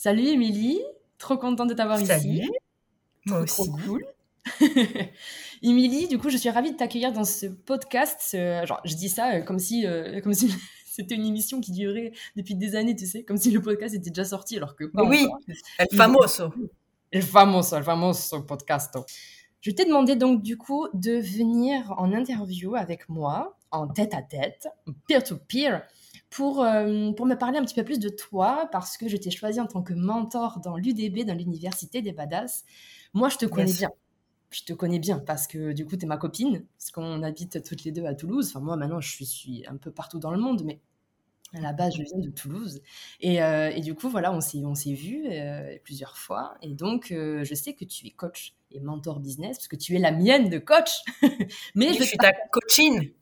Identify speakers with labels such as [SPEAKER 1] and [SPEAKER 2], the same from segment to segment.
[SPEAKER 1] Salut Émilie, trop contente de t'avoir ici.
[SPEAKER 2] Salut. Moi
[SPEAKER 1] Trop,
[SPEAKER 2] aussi.
[SPEAKER 1] trop cool. Émilie, du coup, je suis ravie de t'accueillir dans ce podcast. genre, je dis ça euh, comme si, euh, comme si c'était une émission qui durait depuis des années, tu sais, comme si le podcast était déjà sorti, alors que pas
[SPEAKER 2] oui, el famoso.
[SPEAKER 1] El famoso, el famoso podcast. Je t'ai demandé donc du coup de venir en interview avec moi, en tête à tête, peer-to-peer, pour, euh, pour me parler un petit peu plus de toi, parce que je t'ai choisi en tant que mentor dans l'UDB, dans l'Université des Badass. Moi, je te connais
[SPEAKER 2] Yes.
[SPEAKER 1] bien. Je te connais bien parce que du coup, tu es ma copine, parce qu'on habite toutes les deux à Toulouse. Enfin, moi, maintenant, je suis, un peu partout dans le monde, mais à la base, je viens de Toulouse. Et, euh, et du coup, voilà, on s'est, on s'est vus euh, plusieurs fois. Et donc, euh, je sais que tu es coach et mentor business, parce que tu es la mienne de coach. Mais
[SPEAKER 2] Oui,
[SPEAKER 1] je
[SPEAKER 2] je suis ta coachine.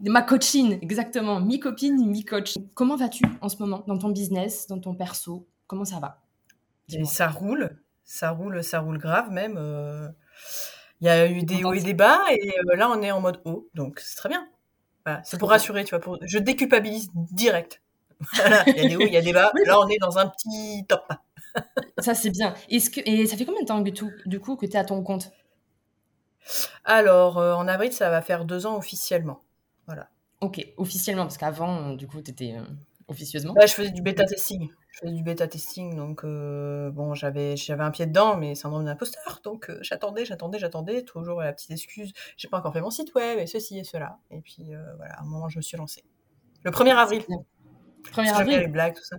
[SPEAKER 1] Ma coachine, exactement. Mi-copine, mi-coach. Comment vas-tu en ce moment dans ton business, dans ton perso? Comment ça va?
[SPEAKER 2] Ça roule, ça roule, ça roule grave même. euh, Il y a eu des hauts et des bas et euh, là on est en mode haut, donc c'est très bien. Voilà, c'est pour rassurer, tu vois. Pour... Je déculpabilise direct. Voilà, il y a des hauts, il y a des bas. Là on est dans un petit top.
[SPEAKER 1] Ça, c'est bien. Est-ce que... Et ça fait combien de temps, du coup, que tu es à ton compte?
[SPEAKER 2] Alors euh, en avril ça va faire deux ans officiellement. Voilà.
[SPEAKER 1] Ok, officiellement, parce qu'avant, euh, du coup, tu étais officieusement.
[SPEAKER 2] Là je faisais du bêta testing. Je faisais du bêta testing, donc euh, bon j'avais un pied dedans, mais syndrome d'imposteur, donc euh, j'attendais, j'attendais, j'attendais, toujours la petite excuse, j'ai pas encore fait mon site web et ceci et cela. Et puis euh, voilà, à un moment je me suis lancée. Le 1er avril.
[SPEAKER 1] 1er
[SPEAKER 2] que j'aime bien les
[SPEAKER 1] avril,
[SPEAKER 2] blagues, tout ça.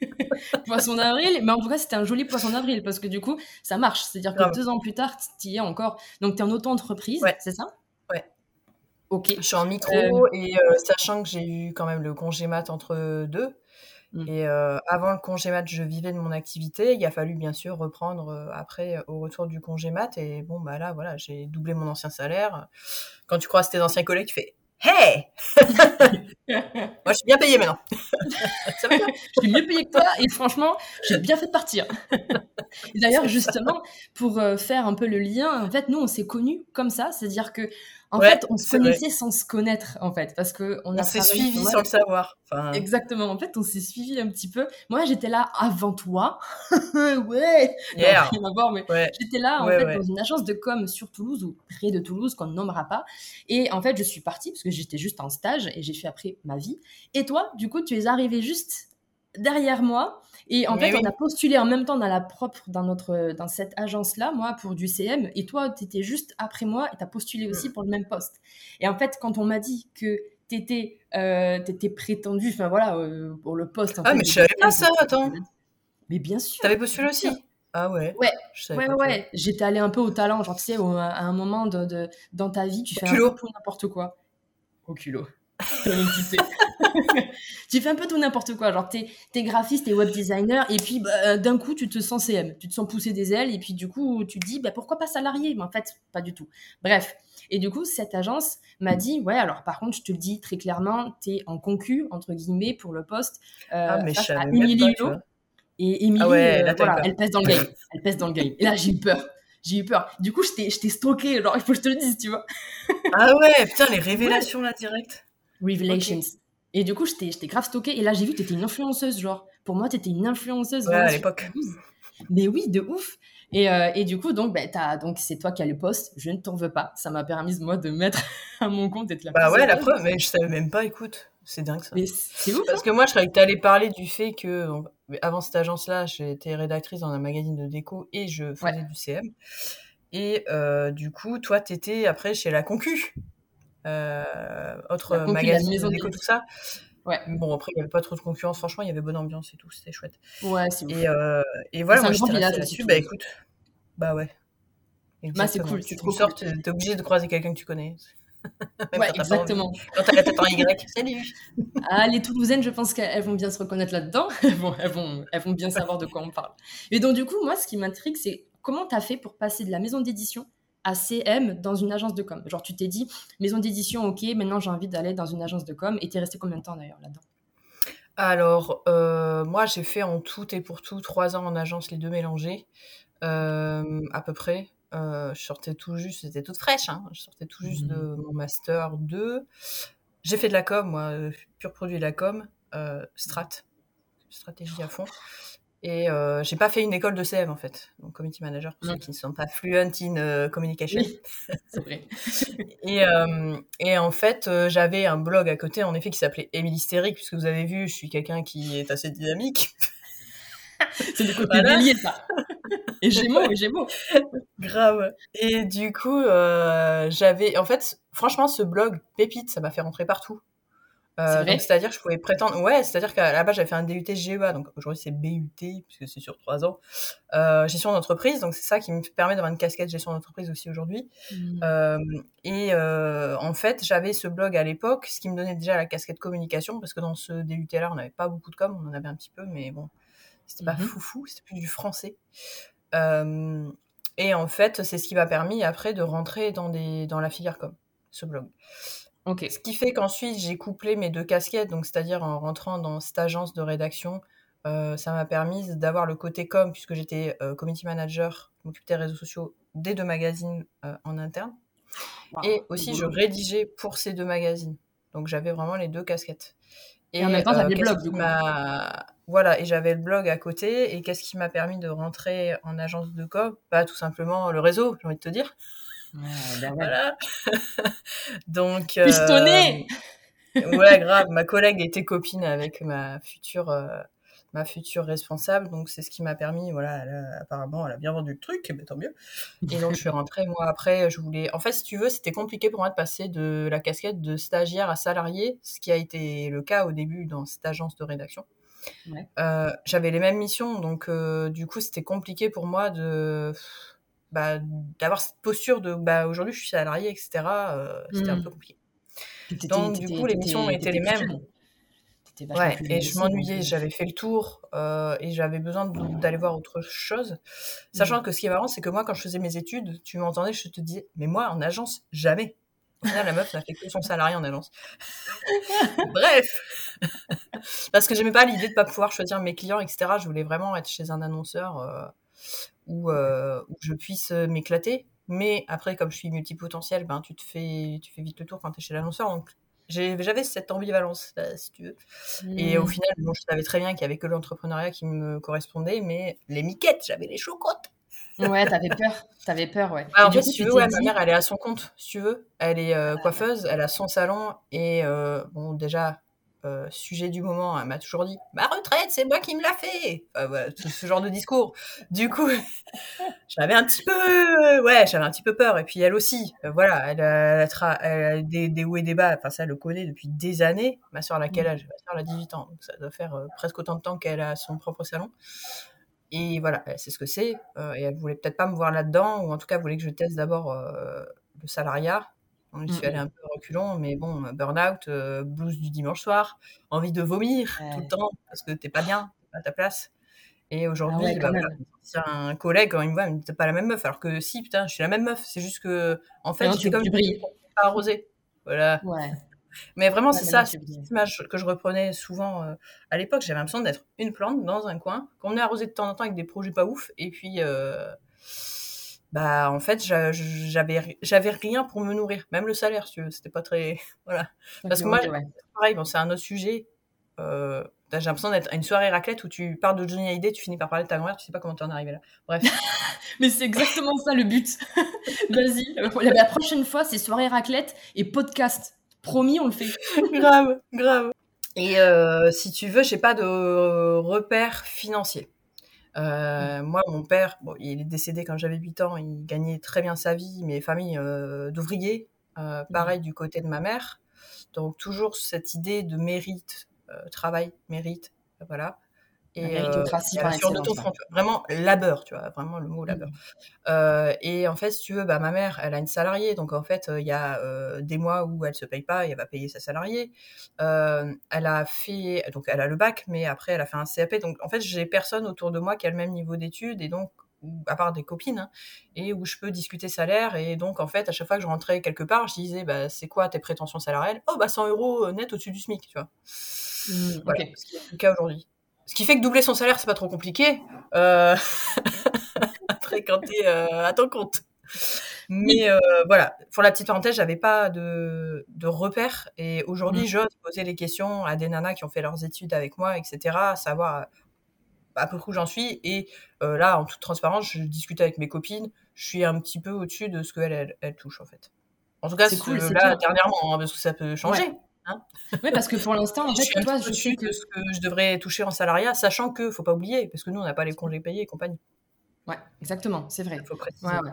[SPEAKER 1] poisson d'avril, mais en tout cas, c'était un joli poisson d'avril, parce que du coup, ça marche. C'est-à-dire que deux ans plus tard, tu y es encore. Donc, tu es en auto-entreprise,
[SPEAKER 2] Ouais.
[SPEAKER 1] c'est ça? Ok.
[SPEAKER 2] Je suis en micro
[SPEAKER 1] Euh,
[SPEAKER 2] et euh, sachant que j'ai eu quand même le congé mat entre deux.
[SPEAKER 1] Mm.
[SPEAKER 2] Et euh, avant le congé mat, je vivais de mon activité. Il a fallu bien sûr reprendre après au retour du congé mat. Et bon, bah là, voilà, j'ai doublé mon ancien salaire. Quand tu croises tes anciens collègues, tu fais Hey Moi, je suis bien payé maintenant. ça va bien.
[SPEAKER 1] je suis mieux payé que toi et franchement, j'ai bien fait de partir. D'ailleurs, justement, pour faire un peu le lien, en fait, nous, on s'est connus comme ça, c'est-à-dire que, en
[SPEAKER 2] Ouais,
[SPEAKER 1] fait, on se
[SPEAKER 2] vrai.
[SPEAKER 1] connaissait sans se connaître, en fait, parce que on
[SPEAKER 2] On
[SPEAKER 1] a
[SPEAKER 2] s'est suivi sans le savoir. Enfin,
[SPEAKER 1] Exactement. En fait, on s'est suivi un petit peu. Moi, j'étais là avant toi. ouais. Non,
[SPEAKER 2] yeah.
[SPEAKER 1] rien à voir, mais
[SPEAKER 2] Ouais.
[SPEAKER 1] j'étais là, en
[SPEAKER 2] Ouais,
[SPEAKER 1] fait, dans une agence de com sur Toulouse ou près de Toulouse, qu'on ne nommera pas. Et en fait, je suis partie parce que j'étais juste en stage et j'ai fait après ma vie. Et toi, du coup, tu es arrivé juste derrière moi. Et en
[SPEAKER 2] Mais
[SPEAKER 1] fait,
[SPEAKER 2] oui.
[SPEAKER 1] on a postulé en même temps dans la propre, dans notre, dans cette agence-là, moi, pour du CM. Et toi, tu étais juste après moi et tu as postulé
[SPEAKER 2] Mm.
[SPEAKER 1] aussi pour le même poste. Et en fait, quand on m'a dit que tu étais, prétendu, enfin voilà, euh, pour le poste. En
[SPEAKER 2] Ah,
[SPEAKER 1] fait,
[SPEAKER 2] mais je savais pas ça, attends.
[SPEAKER 1] Mais bien sûr.
[SPEAKER 2] T'avais postulé aussi? Ah ouais.
[SPEAKER 1] Ouais.
[SPEAKER 2] Je
[SPEAKER 1] Ouais, ouais, j'étais allée un peu au talent, genre tu sais, au- à un moment de, de- dans ta vie, tu fais un
[SPEAKER 2] culot.
[SPEAKER 1] peu n'importe quoi. Au culot. Comme tu sais. tu fais un peu tout n'importe quoi, genre t'es es graphiste, t'es web designer, et puis bah, d'un coup tu te sens CM, tu te sens pousser des ailes, et puis du coup tu te dis bah, pourquoi pas salarié, mais en fait pas du tout. Bref, et du coup cette agence m'a dit ouais alors par contre je te le dis très clairement, t'es en concu entre guillemets pour le poste euh,
[SPEAKER 2] Ah, mais
[SPEAKER 1] face à Émilie. Et Émilie,
[SPEAKER 2] Ah ouais,
[SPEAKER 1] euh, voilà, elle pèse dans le game. Elle pèse dans le game. Et là, j'ai eu peur. J'ai eu peur. Du coup, je t'ai je t'ai stalké. Genre, il faut que je te le dise, tu vois.
[SPEAKER 2] Ah ouais, putain, les révélations là, direct.
[SPEAKER 1] Revelations. Et du coup, t'ai grave stalké. Et là, j'ai vu que t'étais une influenceuse, genre. Pour moi, t'étais une influenceuse.
[SPEAKER 2] Ouais, à l'époque.
[SPEAKER 1] Mais oui, de ouf. Et, euh, et du coup, donc, bah, t'as- donc c'est toi qui as le poste. Je ne t'en veux pas. Ça m'a permis, moi, de mettre à mon compte et de la
[SPEAKER 2] Bah ouais, la preuve, mais je savais même pas, écoute. C'est dingue ça.
[SPEAKER 1] Mais c'est ouf.
[SPEAKER 2] Parce que moi, je croyais que t'allais parler du fait que, avant cette agence-là, j'étais rédactrice dans un magazine de déco et je faisais
[SPEAKER 1] Ouais.
[SPEAKER 2] du CM. Et euh, du coup, toi, t'étais après chez la Concu. Euh, autre
[SPEAKER 1] La Concu, la
[SPEAKER 2] magazine
[SPEAKER 1] maison
[SPEAKER 2] de déco, tout ça.
[SPEAKER 1] Ouais.
[SPEAKER 2] Bon, après, il n'y avait pas trop de concurrence. Franchement, il y avait bonne ambiance et tout. C'était chouette.
[SPEAKER 1] Ouais, c'est.
[SPEAKER 2] Et, euh, et voilà, moi, j'étais là-dessus. Bah écoute, bah ouais.
[SPEAKER 1] Bah, c'est cool,
[SPEAKER 2] tu
[SPEAKER 1] trop
[SPEAKER 2] sors,
[SPEAKER 1] cool.
[SPEAKER 2] t'es obligé de croiser quelqu'un que tu connais. Même
[SPEAKER 1] Ouais,
[SPEAKER 2] quand t'as
[SPEAKER 1] exactement.
[SPEAKER 2] Quand t'as la tête en Y. Salut
[SPEAKER 1] Ah, les Toulousaines, je pense qu'elles vont bien se reconnaître là-dedans. Elles vont, elles, vont, elles vont bien savoir de quoi on parle. Et donc, du coup, moi, ce qui m'intrigue, c'est comment tu as fait pour passer de la maison d'édition à CM dans une agence de com Genre, tu t'es dit, maison d'édition, ok, maintenant j'ai envie d'aller dans une agence de com. Et t'es resté combien de temps d'ailleurs là-dedans?
[SPEAKER 2] Alors, euh, moi, j'ai fait en tout et pour tout trois ans en agence, les deux mélangés, euh, à peu près. Euh, je sortais tout juste, c'était toute fraîche, hein, je sortais tout juste de mon master 2. J'ai fait de la com, moi, pur produit de la com, strat. stratégie à fond. Et euh, j'ai pas fait une école de CM en fait, donc community manager pour ceux qui ne sont pas fluent in euh, communication.
[SPEAKER 1] c'est vrai.
[SPEAKER 2] et, euh, et en fait, euh, j'avais un blog à côté en effet qui s'appelait Émilie Stérique, puisque vous avez vu, je suis quelqu'un qui est assez dynamique.
[SPEAKER 1] c'est du côté voilà. bélier ça. Et Gémeaux, et Gémeaux.
[SPEAKER 2] Grave. Et du coup, j'avais, en fait, franchement, ce blog Pépite, ça m'a fait rentrer partout. Euh, c'est-à-dire que je pouvais prétendre, ouais, c'est-à-dire qu'à la base j'avais fait un DUT GEA, donc aujourd'hui c'est BUT puisque c'est sur trois ans, euh, gestion d'entreprise, donc c'est ça qui me permet d'avoir une casquette gestion d'entreprise aussi aujourd'hui. Mmh. Euh, et euh, en fait j'avais ce blog à l'époque, ce qui me donnait déjà la casquette communication parce que dans ce DUT là on n'avait pas beaucoup de com, on en avait un petit peu, mais bon c'était mmh. pas foufou, c'était plus du français. Et en fait c'est ce qui m'a permis après de rentrer dans des dans la filière com, ce blog.
[SPEAKER 1] Okay.
[SPEAKER 2] Ce qui fait qu'ensuite j'ai couplé mes deux casquettes, donc c'est-à-dire en rentrant dans cette agence de rédaction, euh, ça m'a permis d'avoir le côté com puisque j'étais euh, community manager, m'occupais des réseaux sociaux des deux magazines euh, en interne, wow. et aussi je rédigeais pour ces deux magazines. Donc j'avais vraiment les deux casquettes.
[SPEAKER 1] Et, et en même temps, t'as des blogs du coup.
[SPEAKER 2] Voilà, et j'avais le blog à côté. Et qu'est-ce qui m'a permis de rentrer en agence de com? Bah tout simplement le réseau, j'ai envie de te dire.
[SPEAKER 1] Ben ouais.
[SPEAKER 2] Voilà. Donc.
[SPEAKER 1] Pistonné
[SPEAKER 2] euh, Ouais, grave. Ma collègue était copine avec ma future, euh, ma future responsable, donc c'est ce qui m'a permis. Voilà, elle a, apparemment, elle a bien vendu le truc, mais tant mieux. Et donc je suis rentrée. Moi, après, je voulais. En fait, si tu veux, c'était compliqué pour moi de passer de la casquette de stagiaire à salarié, ce qui a été le cas au début dans cette agence de rédaction.
[SPEAKER 1] Ouais.
[SPEAKER 2] Euh, J'avais les mêmes missions, donc euh, du coup, c'était compliqué pour moi de bah, d'avoir cette posture de bah, aujourd'hui je suis salarié, etc. Euh, c'était mmh. un peu compliqué. Donc du coup les missions étaient les mêmes. Ouais, et je m'ennuyais, j'avais fait le tour euh, et j'avais besoin d'aller voir autre chose. Sachant mmh. que ce qui est marrant, c'est que moi, quand je faisais mes études, tu m'entendais, je te disais, mais moi, en agence, jamais. Final, la meuf n'a fait que son salarié en agence. Bref, parce que j'aimais pas l'idée de pas pouvoir choisir mes clients, etc. Je voulais vraiment être chez un annonceur. Euh, où, euh, où je puisse m'éclater. Mais après, comme je suis multipotentiel, ben, tu, te fais, tu fais vite le tour quand tu es chez l'annonceur. Donc, j'avais cette ambivalence, là, si tu veux. Mmh. Et au final, bon, je savais très bien qu'il n'y avait que l'entrepreneuriat qui me correspondait, mais les miquettes, j'avais les chocottes.
[SPEAKER 1] Ouais, t'avais peur. T'avais peur, ouais.
[SPEAKER 2] Ah, en fait, coup, si tu veux, ouais, dit... ma mère, elle est à son compte, si tu veux. Elle est euh, coiffeuse, elle a son salon. Et euh, bon, déjà, euh, sujet du moment, elle m'a toujours dit ma retraite, c'est moi qui me l'a fait. Ce genre de discours. Du coup, j'avais un petit peu, ouais, j'avais un petit peu peur. Et puis elle aussi, euh, voilà, elle a, elle a, elle a des, des, hauts et des bas. Enfin, ça, elle le connaît depuis des années. Ma soeur, à quel âge? Ma soeur, elle a 18 ans, donc ça doit faire euh, presque autant de temps qu'elle a son propre salon. Et voilà, elle sait ce que c'est. et elle voulait peut-être pas me voir là-dedans, ou en tout cas, elle voulait que je teste d'abord le salariat on suis allé un peu reculons, mais bon, burn-out, euh, blues du dimanche soir, envie de vomir ouais. tout le temps parce que t'es pas bien, pas à ta place. Et aujourd'hui, ah ouais, bah, voilà, c'est un collègue quand il me voit, il me dit t'es pas la même meuf, alors que si, putain, je suis la même meuf. C'est juste que, en fait,
[SPEAKER 1] c'est comme
[SPEAKER 2] tu
[SPEAKER 1] brilles.
[SPEAKER 2] pas arrosé. Voilà.
[SPEAKER 1] Ouais.
[SPEAKER 2] Mais vraiment, c'est ça, c'est l'image que je reprenais souvent euh, à l'époque. J'avais l'impression d'être une plante dans un coin, qu'on est arrosé de temps en temps avec des projets pas ouf, et puis. Euh, bah en fait j'avais j'avais rien pour me nourrir même le salaire veux c'était pas très voilà. Parce que moi ouais. pareil bon c'est un autre sujet euh, j'ai l'impression d'être à une soirée raclette où tu parles de Johnny Hallyday tu finis par parler de ta grand-mère tu sais pas comment t'en es arrivé là. Bref.
[SPEAKER 1] Mais c'est exactement ça le but. Vas-y. La prochaine fois c'est soirée raclette et podcast. Promis on le fait.
[SPEAKER 2] Grave grave. Et euh, si tu veux j'ai pas de repères financiers euh, moi, mon père, bon, il est décédé quand j'avais 8 ans, il gagnait très bien sa vie, mais famille euh, d'ouvriers, euh, pareil du côté de ma mère. Donc toujours cette idée de mérite, euh, travail, mérite, voilà.
[SPEAKER 1] Et euh,
[SPEAKER 2] ton front, vraiment labeur, tu vois, vraiment le mot labeur. Mmh. et en fait, si tu veux, bah, ma mère, elle a une salariée, donc en fait, il y a des mois où elle se paye pas et elle va payer sa salariée. elle a fait, donc elle a le bac, mais après, elle a fait un CAP. Donc en fait, j'ai personne autour de moi qui a le même niveau d'études et donc à part des copines, hein, et où je peux discuter salaire. Et donc, en fait, à chaque fois que je rentrais quelque part, je disais, bah, c'est quoi tes prétentions salariales? Oh, bah, 100 euros net au-dessus du SMIC, tu vois.
[SPEAKER 1] Mmh,
[SPEAKER 2] voilà,
[SPEAKER 1] okay.
[SPEAKER 2] c'est le cas aujourd'hui. Ce qui fait que doubler son salaire, c'est pas trop compliqué. Euh... Après, quand t'es euh, à ton compte. Mais euh, voilà, pour la petite parenthèse, j'avais pas de, de repères. Et aujourd'hui,
[SPEAKER 1] Mm.
[SPEAKER 2] j'ose poser les questions à des nanas qui ont fait leurs études avec moi, etc., savoir à peu près où j'en suis. Et euh, là, en toute transparence, je discute avec mes copines. Je suis un petit peu au-dessus de ce qu'elles elles, elles touchent, en fait. En tout cas,
[SPEAKER 1] C'est cool,
[SPEAKER 2] là,
[SPEAKER 1] bien.
[SPEAKER 2] dernièrement, hein, parce que ça peut changer.
[SPEAKER 1] Ouais. Oui, parce que pour l'instant, en
[SPEAKER 2] je
[SPEAKER 1] fait,
[SPEAKER 2] suis
[SPEAKER 1] toi, je que.
[SPEAKER 2] de ce que je devrais toucher en salariat, sachant que, faut pas oublier, parce que nous, on n'a pas les congés payés et compagnie.
[SPEAKER 1] Ouais, exactement, c'est vrai.
[SPEAKER 2] Il faut préciser.
[SPEAKER 1] Ouais, ouais,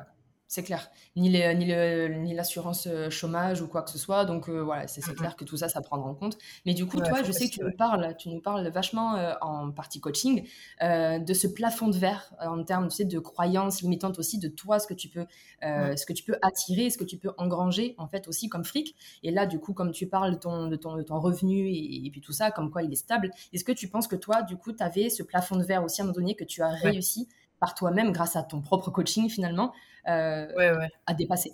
[SPEAKER 1] c'est clair. Ni les, ni le, ni l'assurance euh, chômage ou quoi que ce soit. Donc euh, voilà, c'est c'est clair que tout ça, ça prendra en compte. Mais du coup,
[SPEAKER 2] Ouais,
[SPEAKER 1] toi, je sais que tu nous parles, tu nous parles vachement euh, en partie coaching euh, de ce plafond de verre en termes, tu sais, de croyances limitantes aussi, de toi, ce que tu peux,
[SPEAKER 2] Ouais.
[SPEAKER 1] ce que tu peux attirer, ce que tu peux engranger en fait aussi comme fric. Et là, du coup, comme tu parles de ton, de ton, de ton revenu et, et puis tout ça, comme quoi il est stable, est-ce que tu penses que toi, du coup, tu avais ce plafond de verre aussi à un moment donné que tu as
[SPEAKER 2] Ouais.
[SPEAKER 1] Par toi-même grâce à ton propre coaching finalement euh,
[SPEAKER 2] Ouais, ouais.
[SPEAKER 1] à dépasser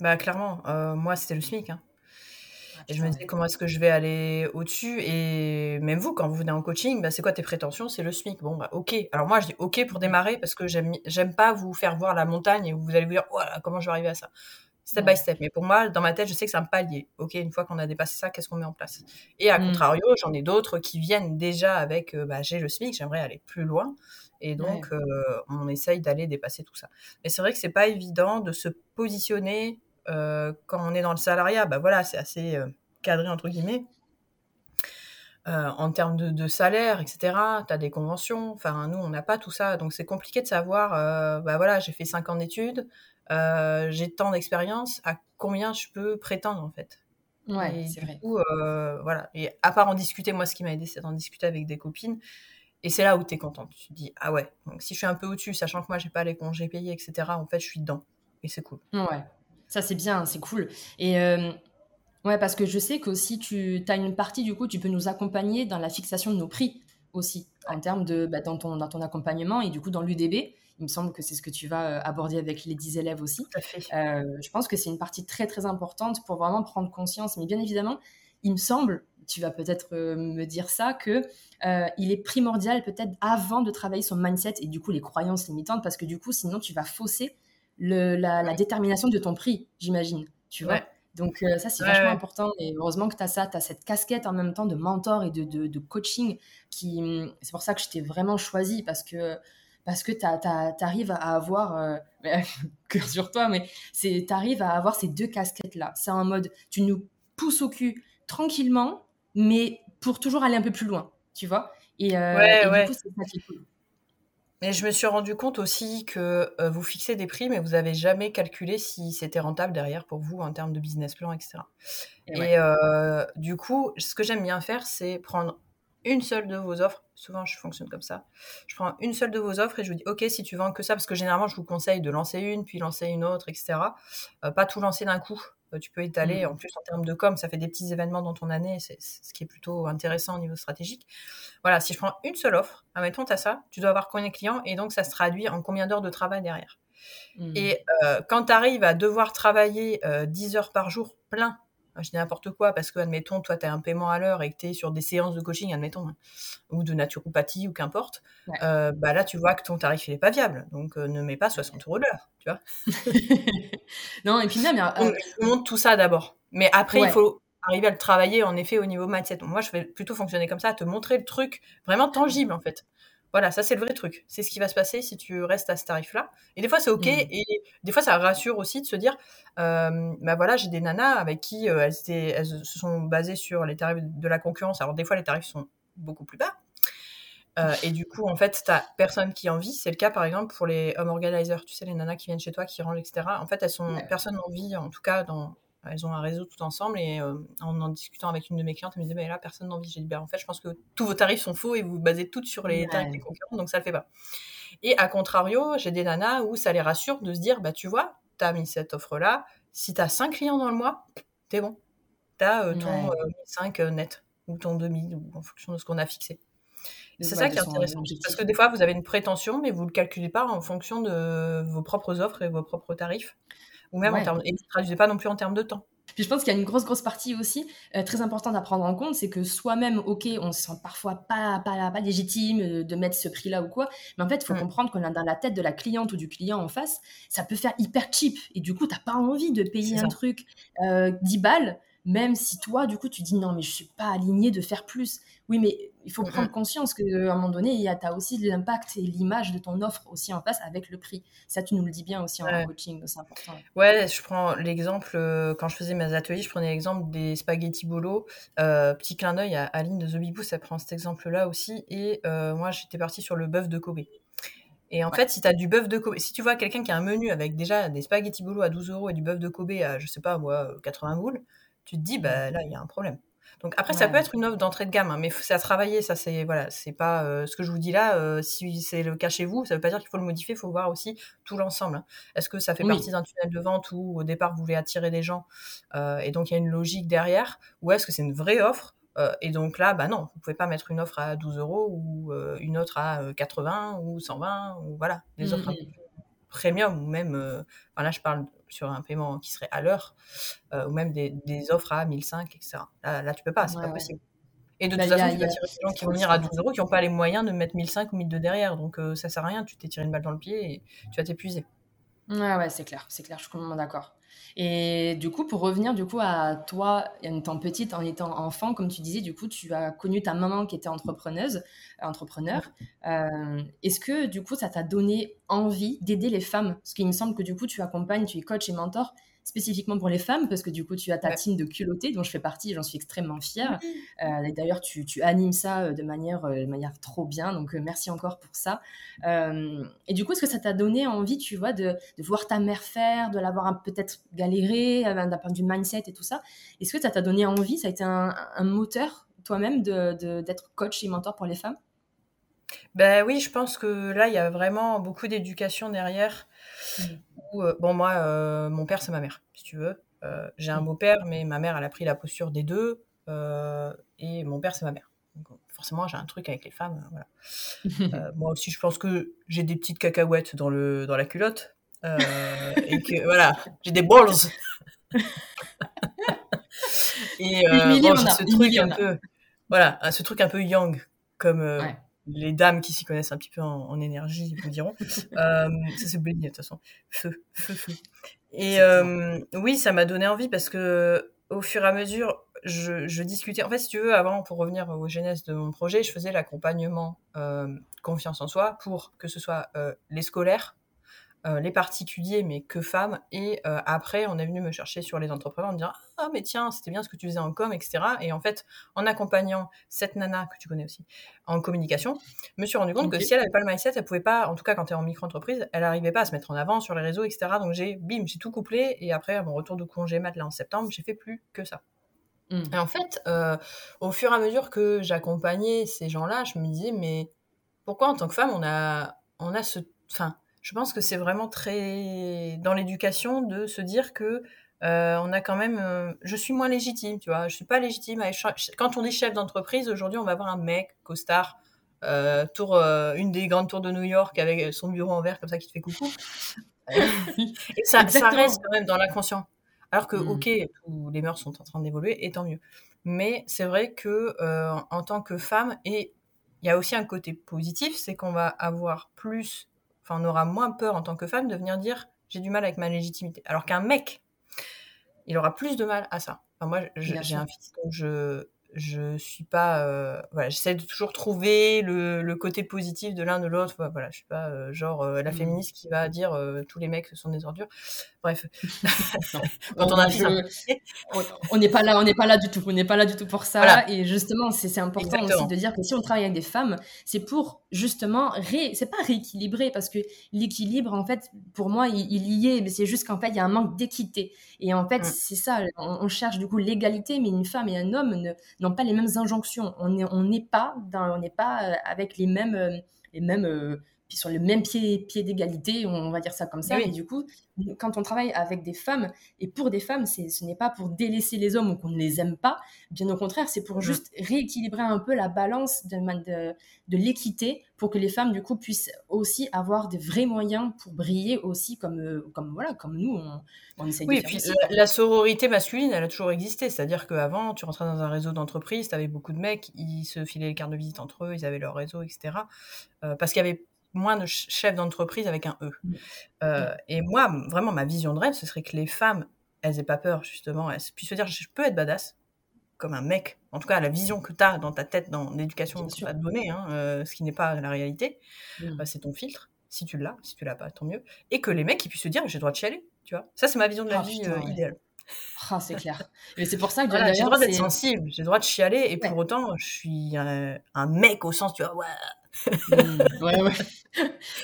[SPEAKER 2] Bah, clairement, euh, moi, c'était le SMIC. hein. Et je me disais, comment est-ce que je vais aller au-dessus? Et même vous, quand vous venez en coaching, bah, c'est quoi tes prétentions? C'est le SMIC. Bon, bah, ok. Alors moi, je dis ok pour démarrer parce que j'aime pas vous faire voir la montagne et vous allez vous dire, voilà, comment je vais arriver à ça? Step
[SPEAKER 1] Ouais.
[SPEAKER 2] by step. Mais pour moi, dans ma tête, je sais que c'est un palier. Ok, une fois qu'on a dépassé ça, qu'est-ce qu'on met en place? Et à
[SPEAKER 1] Mm.
[SPEAKER 2] contrario, j'en ai d'autres qui viennent déjà avec, euh, bah, j'ai le SMIC, j'aimerais aller plus loin. Et donc, euh, on essaye d'aller dépasser tout ça. Mais c'est vrai que c'est pas évident de se positionner euh, quand on est dans le salariat. Bah voilà, c'est assez euh, cadré entre guillemets. En termes de, de salaire, etc. Tu as des conventions. Enfin, nous, on n'a pas tout ça. Donc, c'est compliqué de savoir, bah voilà, j'ai fait 5 ans d'études, j'ai tant d'expérience, à combien je peux prétendre, en fait.
[SPEAKER 1] Ouais, c'est vrai.
[SPEAKER 2] coup, voilà. Et à part en discuter, moi, ce qui m'a aidé, c'est d'en discuter avec des copines. Et c'est là où tu es contente. Tu te dis, ah ouais, donc si je suis un peu au-dessus, sachant que moi, j'ai pas les congés payés, etc., en fait, je suis dedans. Et c'est cool.
[SPEAKER 1] Ouais, ça c'est bien, c'est cool. Et euh, ouais, parce que je sais qu'aussi tu as une partie, du coup, tu peux nous accompagner dans la fixation de nos prix aussi, en termes de, bah, dans, ton, dans ton accompagnement et du coup dans l'UDB. Il me semble que c'est ce que tu vas euh, aborder avec les 10 élèves aussi.
[SPEAKER 2] Tout à fait.
[SPEAKER 1] Euh, je pense que c'est une partie très très importante pour vraiment prendre conscience. Mais bien évidemment, il me semble, tu vas peut-être euh, me dire ça, que euh, il est primordial peut-être avant de travailler son mindset et du coup les croyances limitantes, parce que du coup sinon tu vas fausser le, la, la détermination de ton prix, j'imagine. Tu vois
[SPEAKER 2] Ouais.
[SPEAKER 1] donc euh, ça, c'est
[SPEAKER 2] Ouais,
[SPEAKER 1] vachement
[SPEAKER 2] ouais.
[SPEAKER 1] important. Et heureusement que tu as ça, tu as cette casquette en même temps de mentor et de, de, de coaching. qui hum, C'est pour ça que je t'ai vraiment choisi parce que, parce que tu arrives à avoir, euh, cœur sur toi, mais tu arrives à avoir ces deux casquettes-là. C'est en mode, tu nous pousses au cul tranquillement, mais pour toujours aller un peu plus loin, tu vois. Et, euh,
[SPEAKER 2] Ouais,
[SPEAKER 1] et
[SPEAKER 2] ouais.
[SPEAKER 1] du coup, c'est ça qui est cool.
[SPEAKER 2] Mais je me suis rendu compte aussi que euh, vous fixez des prix, mais vous avez jamais calculé si c'était rentable derrière pour vous en termes de business plan, etc.
[SPEAKER 1] Et
[SPEAKER 2] Et,
[SPEAKER 1] ouais.
[SPEAKER 2] euh, du coup, ce que j'aime bien faire, c'est prendre une seule de vos offres. Souvent, je fonctionne comme ça. Je prends une seule de vos offres et je vous dis, OK, si tu vends que ça, parce que généralement, je vous conseille de lancer une, puis lancer une autre, etc. Euh, pas tout lancer d'un coup. Euh, tu peux étaler,
[SPEAKER 1] Mm.
[SPEAKER 2] en plus, en termes de com, ça fait des petits événements dans ton année, c'est ce qui est plutôt intéressant au niveau stratégique. Voilà, si je prends une seule offre, admettons, tu as ça, tu dois avoir combien de clients et donc ça se traduit en combien d'heures de travail derrière.
[SPEAKER 1] Mhm.
[SPEAKER 2] Et euh, quand tu arrives à devoir travailler euh, 10 heures par jour plein, je dis n'importe quoi parce que, admettons, toi, tu as un paiement à l'heure et que tu es sur des séances de coaching, admettons, hein, ou de naturopathie ou qu'importe,
[SPEAKER 1] Ouais.
[SPEAKER 2] euh, bah là, tu vois que ton tarif, il n'est pas viable. Donc, euh, ne mets pas 60 euros de l'heure, tu vois.
[SPEAKER 1] non, et puis même, euh,
[SPEAKER 2] On, on monte tout ça d'abord. Mais après,
[SPEAKER 1] Ouais.
[SPEAKER 2] il faut arriver à le travailler, en effet, au niveau mindset. Moi, je vais plutôt fonctionner comme ça, à te montrer le truc vraiment tangible, en fait. Voilà, ça c'est le vrai truc. C'est ce qui va se passer si tu restes à ce tarif-là. Et des fois c'est ok,
[SPEAKER 1] Mm.
[SPEAKER 2] et des fois ça rassure aussi de se dire, euh, bah voilà, j'ai des nanas avec qui euh, elles, étaient, elles se sont basées sur les tarifs de la concurrence. Alors des fois les tarifs sont beaucoup plus bas. Euh, et du coup, en fait, t'as personne qui en vit. C'est le cas, par exemple, pour les home organizers. Tu sais, les nanas qui viennent chez toi, qui rangent, etc. En fait, elles sont
[SPEAKER 1] Ouais.
[SPEAKER 2] personne en vit. En tout cas, dans, elles ont un réseau tout ensemble. Et euh, en en discutant avec une de mes clientes, elle me disait, mais là, personne n'en vit. J'ai dit, bah, en fait, je pense que tous vos tarifs sont faux et vous vous basez toutes sur les
[SPEAKER 1] Ouais.
[SPEAKER 2] tarifs des concurrents, donc ça le fait pas. Et à contrario, j'ai des nanas où ça les rassure de se dire, bah, tu vois, t'as mis cette offre-là. Si t'as 5 clients dans le mois, t'es bon. T'as euh, ton
[SPEAKER 1] Ouais.
[SPEAKER 2] euh, 5 net ou ton 2000 ou en fonction de ce qu'on a fixé. C'est ça qui est intéressant. Parce que des fois, vous avez une prétention, mais vous ne le calculez pas en fonction de vos propres offres et vos propres tarifs. Ou même en termes. Et ne traduisez pas non plus en termes de temps.
[SPEAKER 1] Puis je pense qu'il y a une grosse, grosse partie aussi euh, très importante à prendre en compte, c'est que soi-même, ok, on se sent parfois pas, pas, pas légitime euh, de mettre ce prix-là ou quoi, mais en fait, il faut mm. comprendre qu'on dans la tête de la cliente ou du client en face, ça peut faire hyper cheap. Et du coup, tu n'as pas envie de payer un truc euh, 10 balles même si toi, du coup, tu dis non, mais je suis pas aligné de faire plus. Oui, mais il faut prendre conscience qu'à un moment donné, il y a as aussi l'impact et l'image de ton offre aussi en face avec le prix. Ça, tu nous le dis bien aussi en coaching, c'est important.
[SPEAKER 2] Ouais, je prends l'exemple, euh, quand je faisais mes ateliers, je prenais l'exemple des spaghettis bolo. Euh, petit clin d'œil à Aline de The Big ça prend cet exemple-là aussi. Et euh, moi, j'étais partie sur le bœuf de Kobe. Et en fait, si tu as du bœuf de Kobe, si tu vois quelqu'un qui a un menu avec déjà des spaghettis bolo à 12 euros et du bœuf de Kobe à, je sais pas moi, 80 boules, tu te dis, bah, là, il y a un problème. Donc après, ça peut être une offre d'entrée de gamme, hein, mais c'est à travailler. Ça, c'est voilà, c'est pas euh, ce que je vous dis là. Euh, si c'est le cas chez vous, ça veut pas dire qu'il faut le modifier. Il faut voir aussi tout l'ensemble. Hein. Est-ce que ça fait partie d'un tunnel de vente où au départ vous voulez attirer des gens euh, et donc il y a une logique derrière, ou est-ce que c'est une vraie offre et donc là, bah non, vous pouvez pas mettre une offre à 12 euros ou une autre à 80 ou 120 ou voilà, des offres un peu premium ou même, enfin là je parle sur un paiement qui serait à l'heure, euh, ou même des, offres à 1005, etc. Là, là tu peux pas, c'est pas possible. Et de bah, toute façon, tu vas tirer des gens qui vont venir à 12 euros qui n'ont pas les moyens de mettre 1005 ou 1002 derrière. Donc ça euh, ça sert à rien, tu t'es tiré une balle dans le pied et tu vas t'épuiser.
[SPEAKER 1] Ouais, ouais, c'est clair, c'est clair, je suis complètement d'accord. Et du coup, pour revenir du coup à toi, en étant petite, en étant enfant, comme tu disais, du coup, tu as connu ta maman qui était entrepreneuse, euh, entrepreneur. Euh, est-ce que du coup, ça t'a donné envie d'aider les femmes? Parce qu'il me semble que du coup, tu accompagnes, tu es coach et mentor spécifiquement pour les femmes, parce que du coup, tu as ta team de culottés, dont je fais partie, j'en suis extrêmement fière. Euh, et d'ailleurs, tu, animes ça euh, de manière, euh, de manière trop bien, donc merci encore pour ça. et du coup, est-ce que ça t'a donné envie, tu vois, de, voir ta mère faire, de l'avoir peut-être galéré, d'un point de vue mindset et tout ça? Est-ce que ça t'a donné envie, ça a été un, moteur toi-même d'être de, coach et mentor pour les femmes?
[SPEAKER 2] Ben oui, je pense que là, il y a vraiment beaucoup d'éducation derrière. Mmh. Euh, bon, moi, euh, mon père, c'est ma mère, si tu veux. Euh, j'ai un mmh. beau-père, mais ma mère, elle a pris la posture des deux. et mon père, c'est ma mère. Donc, forcément, j'ai un truc avec les femmes. Voilà. moi aussi, je pense que j'ai des petites cacahuètes dans, le, dans la culotte. et que, voilà, j'ai des balls. et bon, j'ai ce truc un peu. Voilà, ce truc un peu young, comme les dames qui s'y connaissent un petit peu en, énergie vous diront. euh, ça c'est Blé, de toute façon. Feu, feu, feu. Et euh, oui, ça m'a donné envie parce que au fur et à mesure, je, je, discutais. En fait, si tu veux, avant, pour revenir aux genèses de mon projet, je faisais l'accompagnement euh, confiance en soi pour que ce soit euh, les scolaires, euh, les particuliers, mais que femmes. Et euh, après, on est venu me chercher sur les entrepreneurs en me disant Ah, mais tiens, c'était bien ce que tu faisais en com, etc. Et en fait, en accompagnant cette nana que tu connais aussi en communication, je me suis rendu compte que si elle n'avait pas le mindset, elle pouvait pas, en tout cas quand tu es en micro-entreprise, elle n'arrivait pas à se mettre en avant sur les réseaux, etc. Donc j'ai, bim, j'ai tout couplé. Et après, à mon retour de congé mat là en septembre, j'ai fait plus que ça. Mmh. Et en fait, euh, au fur et à mesure que j'accompagnais ces gens-là, je me disais, mais pourquoi en tant que femme, on a, on a ce. Enfin, je pense que c'est vraiment très dans l'éducation de se dire que euh, on a quand même, euh, je suis moins légitime, tu vois, je suis pas légitime. quand on dit chef d'entreprise, aujourd'hui, on va avoir un mec costard, euh, tour, une des grandes tours de New York avec son bureau en verre comme ça qui te fait coucou. et ça, ça, reste quand même dans l'inconscient. Alors que, mmh. ok, tous les mœurs sont en train d'évoluer, et tant mieux. Mais c'est vrai que en tant que femme, et il y a aussi un côté positif, c'est qu'on va avoir plus enfin, on aura moins peur en tant que femme de venir dire j'ai du mal avec ma légitimité. Alors qu'un mec, il aura plus de mal à ça. Enfin, moi, j'ai un fils, donc je, je suis pas euh, voilà j'essaie de toujours trouver le, le côté positif de l'un de l'autre. Voilà je suis pas euh, genre euh, la mmh. féministe qui va dire tous les mecs sont des ordures. Bref.
[SPEAKER 1] Quand on a on n'est pas là on n'est pas là du tout. On n'est pas là du tout pour ça. Et justement c'est important aussi de dire que si on travaille avec des femmes c'est pour justement ré... c'est pas rééquilibrer parce que l'équilibre en fait pour moi il, y est mais c'est juste qu'en fait il y a un manque d'équité. Et en fait mmh. c'est ça. On, on, cherche du coup l'égalité mais une femme et un homme ne n'ont pas les mêmes injonctions. On n'est pas, on n'est pas euh, avec les mêmes, euh, les mêmes sur le même pied, pied d'égalité, on va dire ça comme ça. Et du coup, quand on travaille avec des femmes et pour des femmes, ce n'est pas pour délaisser les hommes ou qu'on ne les aime pas. Bien au contraire, c'est pour mm. juste rééquilibrer un peu la balance de, de, de l'équité pour que les femmes, du coup, puissent aussi avoir des vrais moyens pour briller aussi comme, euh, comme, voilà, comme nous, on, on essaie
[SPEAKER 2] oui,
[SPEAKER 1] de
[SPEAKER 2] faire. Oui, puis la, sororité masculine, elle a toujours existé. C'est-à-dire qu'avant, tu rentrais dans un réseau d'entreprise, tu avais beaucoup de mecs, ils se filaient les cartes de visite entre eux, ils avaient leur réseau, etc. Euh, parce qu'il y avait moins de chefs d'entreprise avec un E. Mm. Euh. Et moi, vraiment, ma vision de rêve, ce serait que les femmes, elles aient pas peur, justement, elles puissent se dire, je peux être badass, comme un mec. En tout cas, la vision que tu as dans ta tête, dans l'éducation vas te donner, hein, euh, ce qui n'est pas la réalité, mm. bah, c'est ton filtre. Si tu l'as, si tu l'as pas, tant mieux. Et que les mecs, ils puissent se dire, j'ai le droit de chialer, tu vois. Ça, c'est ma vision de la ah, vie euh, idéale.
[SPEAKER 1] Ah, c'est clair. Mais c'est pour ça que
[SPEAKER 2] j'ai le droit d'être sensible, j'ai le droit de chialer, et pour autant, je suis un mec au sens, tu vois, ouais, Mmh, ouais, ouais.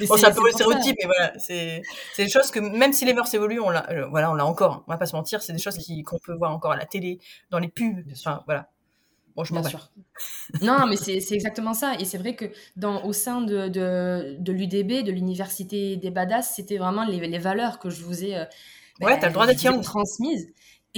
[SPEAKER 2] bon, c'est un peu le stéréotype, mais voilà, c'est des choses que même si les mœurs évoluent, on l'a, euh, voilà, on l'a encore. On va pas se mentir, c'est des choses qui, qu'on peut voir encore à la télé, dans les pubs. Enfin, voilà.
[SPEAKER 1] Bon, je m'en sûr. non, mais c'est exactement ça. Et c'est vrai que dans, au sein de, de, de l'UDB, de l'Université des Badass, c'était vraiment les, les, valeurs que je vous ai, euh,
[SPEAKER 2] ouais, as le droit d'être
[SPEAKER 1] transmises.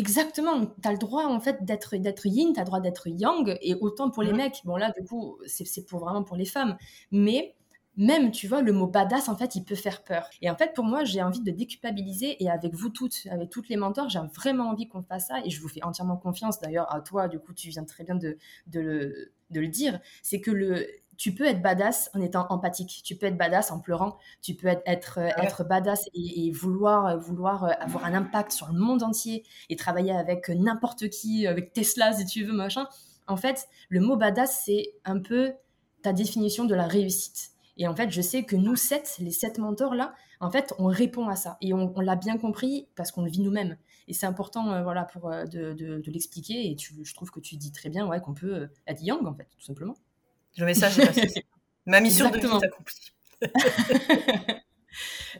[SPEAKER 1] Exactement, tu as le droit en fait d'être d'être yin, tu as le droit d'être yang et autant pour les mmh. mecs. Bon là du coup, c'est pour vraiment pour les femmes, mais même tu vois le mot badass en fait, il peut faire peur. Et en fait pour moi, j'ai envie de déculpabiliser et avec vous toutes, avec toutes les mentors, j'ai vraiment envie qu'on fasse ça et je vous fais entièrement confiance d'ailleurs à toi, du coup tu viens très bien de, de, le, de le dire, c'est que le tu peux être badass en étant empathique, tu peux être badass en pleurant, tu peux être, être, être badass et, vouloir, vouloir avoir un impact sur le monde entier et travailler avec n'importe qui, avec Tesla si tu veux, machin. En fait, le mot badass, c'est un peu ta définition de la réussite. Et en fait, je sais que nous sept, les sept mentors-là, en fait, on répond à ça. Et on, l'a bien compris parce qu'on le vit nous-mêmes. Et c'est important euh, voilà, pour, euh, de, de, l'expliquer. Et tu, je trouve que tu dis très bien ouais, qu'on peut euh, être young, en fait, tout simplement.
[SPEAKER 2] Le message est passé. Ma mission de vie est accomplie.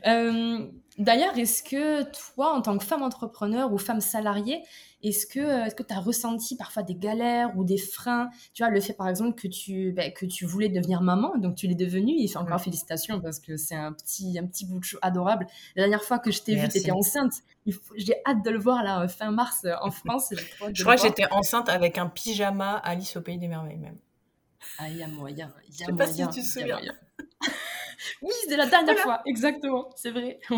[SPEAKER 1] euh, D'ailleurs, est-ce que toi, en tant que femme entrepreneur ou femme salariée, est-ce que euh, est-ce que tu as ressenti parfois des galères ou des freins? Tu vois, le fait par exemple que tu ben, que tu voulais devenir maman, donc tu l'es devenue. Et encore félicitations parce que c'est un petit un petit bout de chou adorable. La dernière fois que je t'ai vue, tu étais enceinte. J'ai hâte de le voir là fin mars euh, en France.
[SPEAKER 2] je crois que j'étais enceinte avec un pyjama Alice au pays des merveilles même.
[SPEAKER 1] Ah, il y a moyen.
[SPEAKER 2] Je sais pas si tu te souviens.
[SPEAKER 1] oui, c'était la dernière fois, exactement, c'est vrai.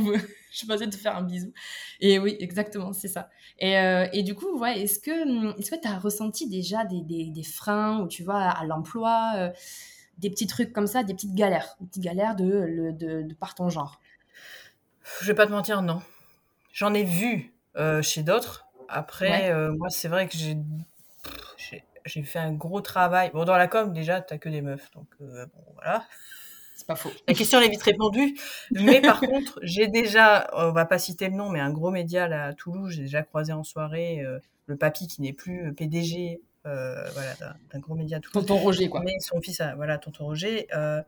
[SPEAKER 1] je passais te faire un bisou. Et oui, exactement, c'est ça. Et, euh, et, du coup, ouais, est-ce que est-ce que tu as ressenti déjà des, des, des, freins ou tu vois à l'emploi, euh, des petits trucs comme ça, des petites galères, des petites galères de, de, de, par ton genre?
[SPEAKER 2] Je vais pas te mentir, non. J'en ai vu euh, chez d'autres. Après, moi, c'est vrai que j'ai j'ai fait un gros travail. Bon, dans la com, déjà, t'as que des meufs, donc euh, bon, voilà.
[SPEAKER 1] C'est pas faux.
[SPEAKER 2] La question elle est vite répondue. Mais par contre, j'ai déjà, on va pas citer le nom, mais un gros média là, à Toulouse, j'ai déjà croisé en soirée euh, le papy qui n'est plus euh, PDG euh, voilà, d'un gros média.
[SPEAKER 1] Tout tonton Roger, quoi.
[SPEAKER 2] Mais son fils, voilà, tonton Roger. Euh,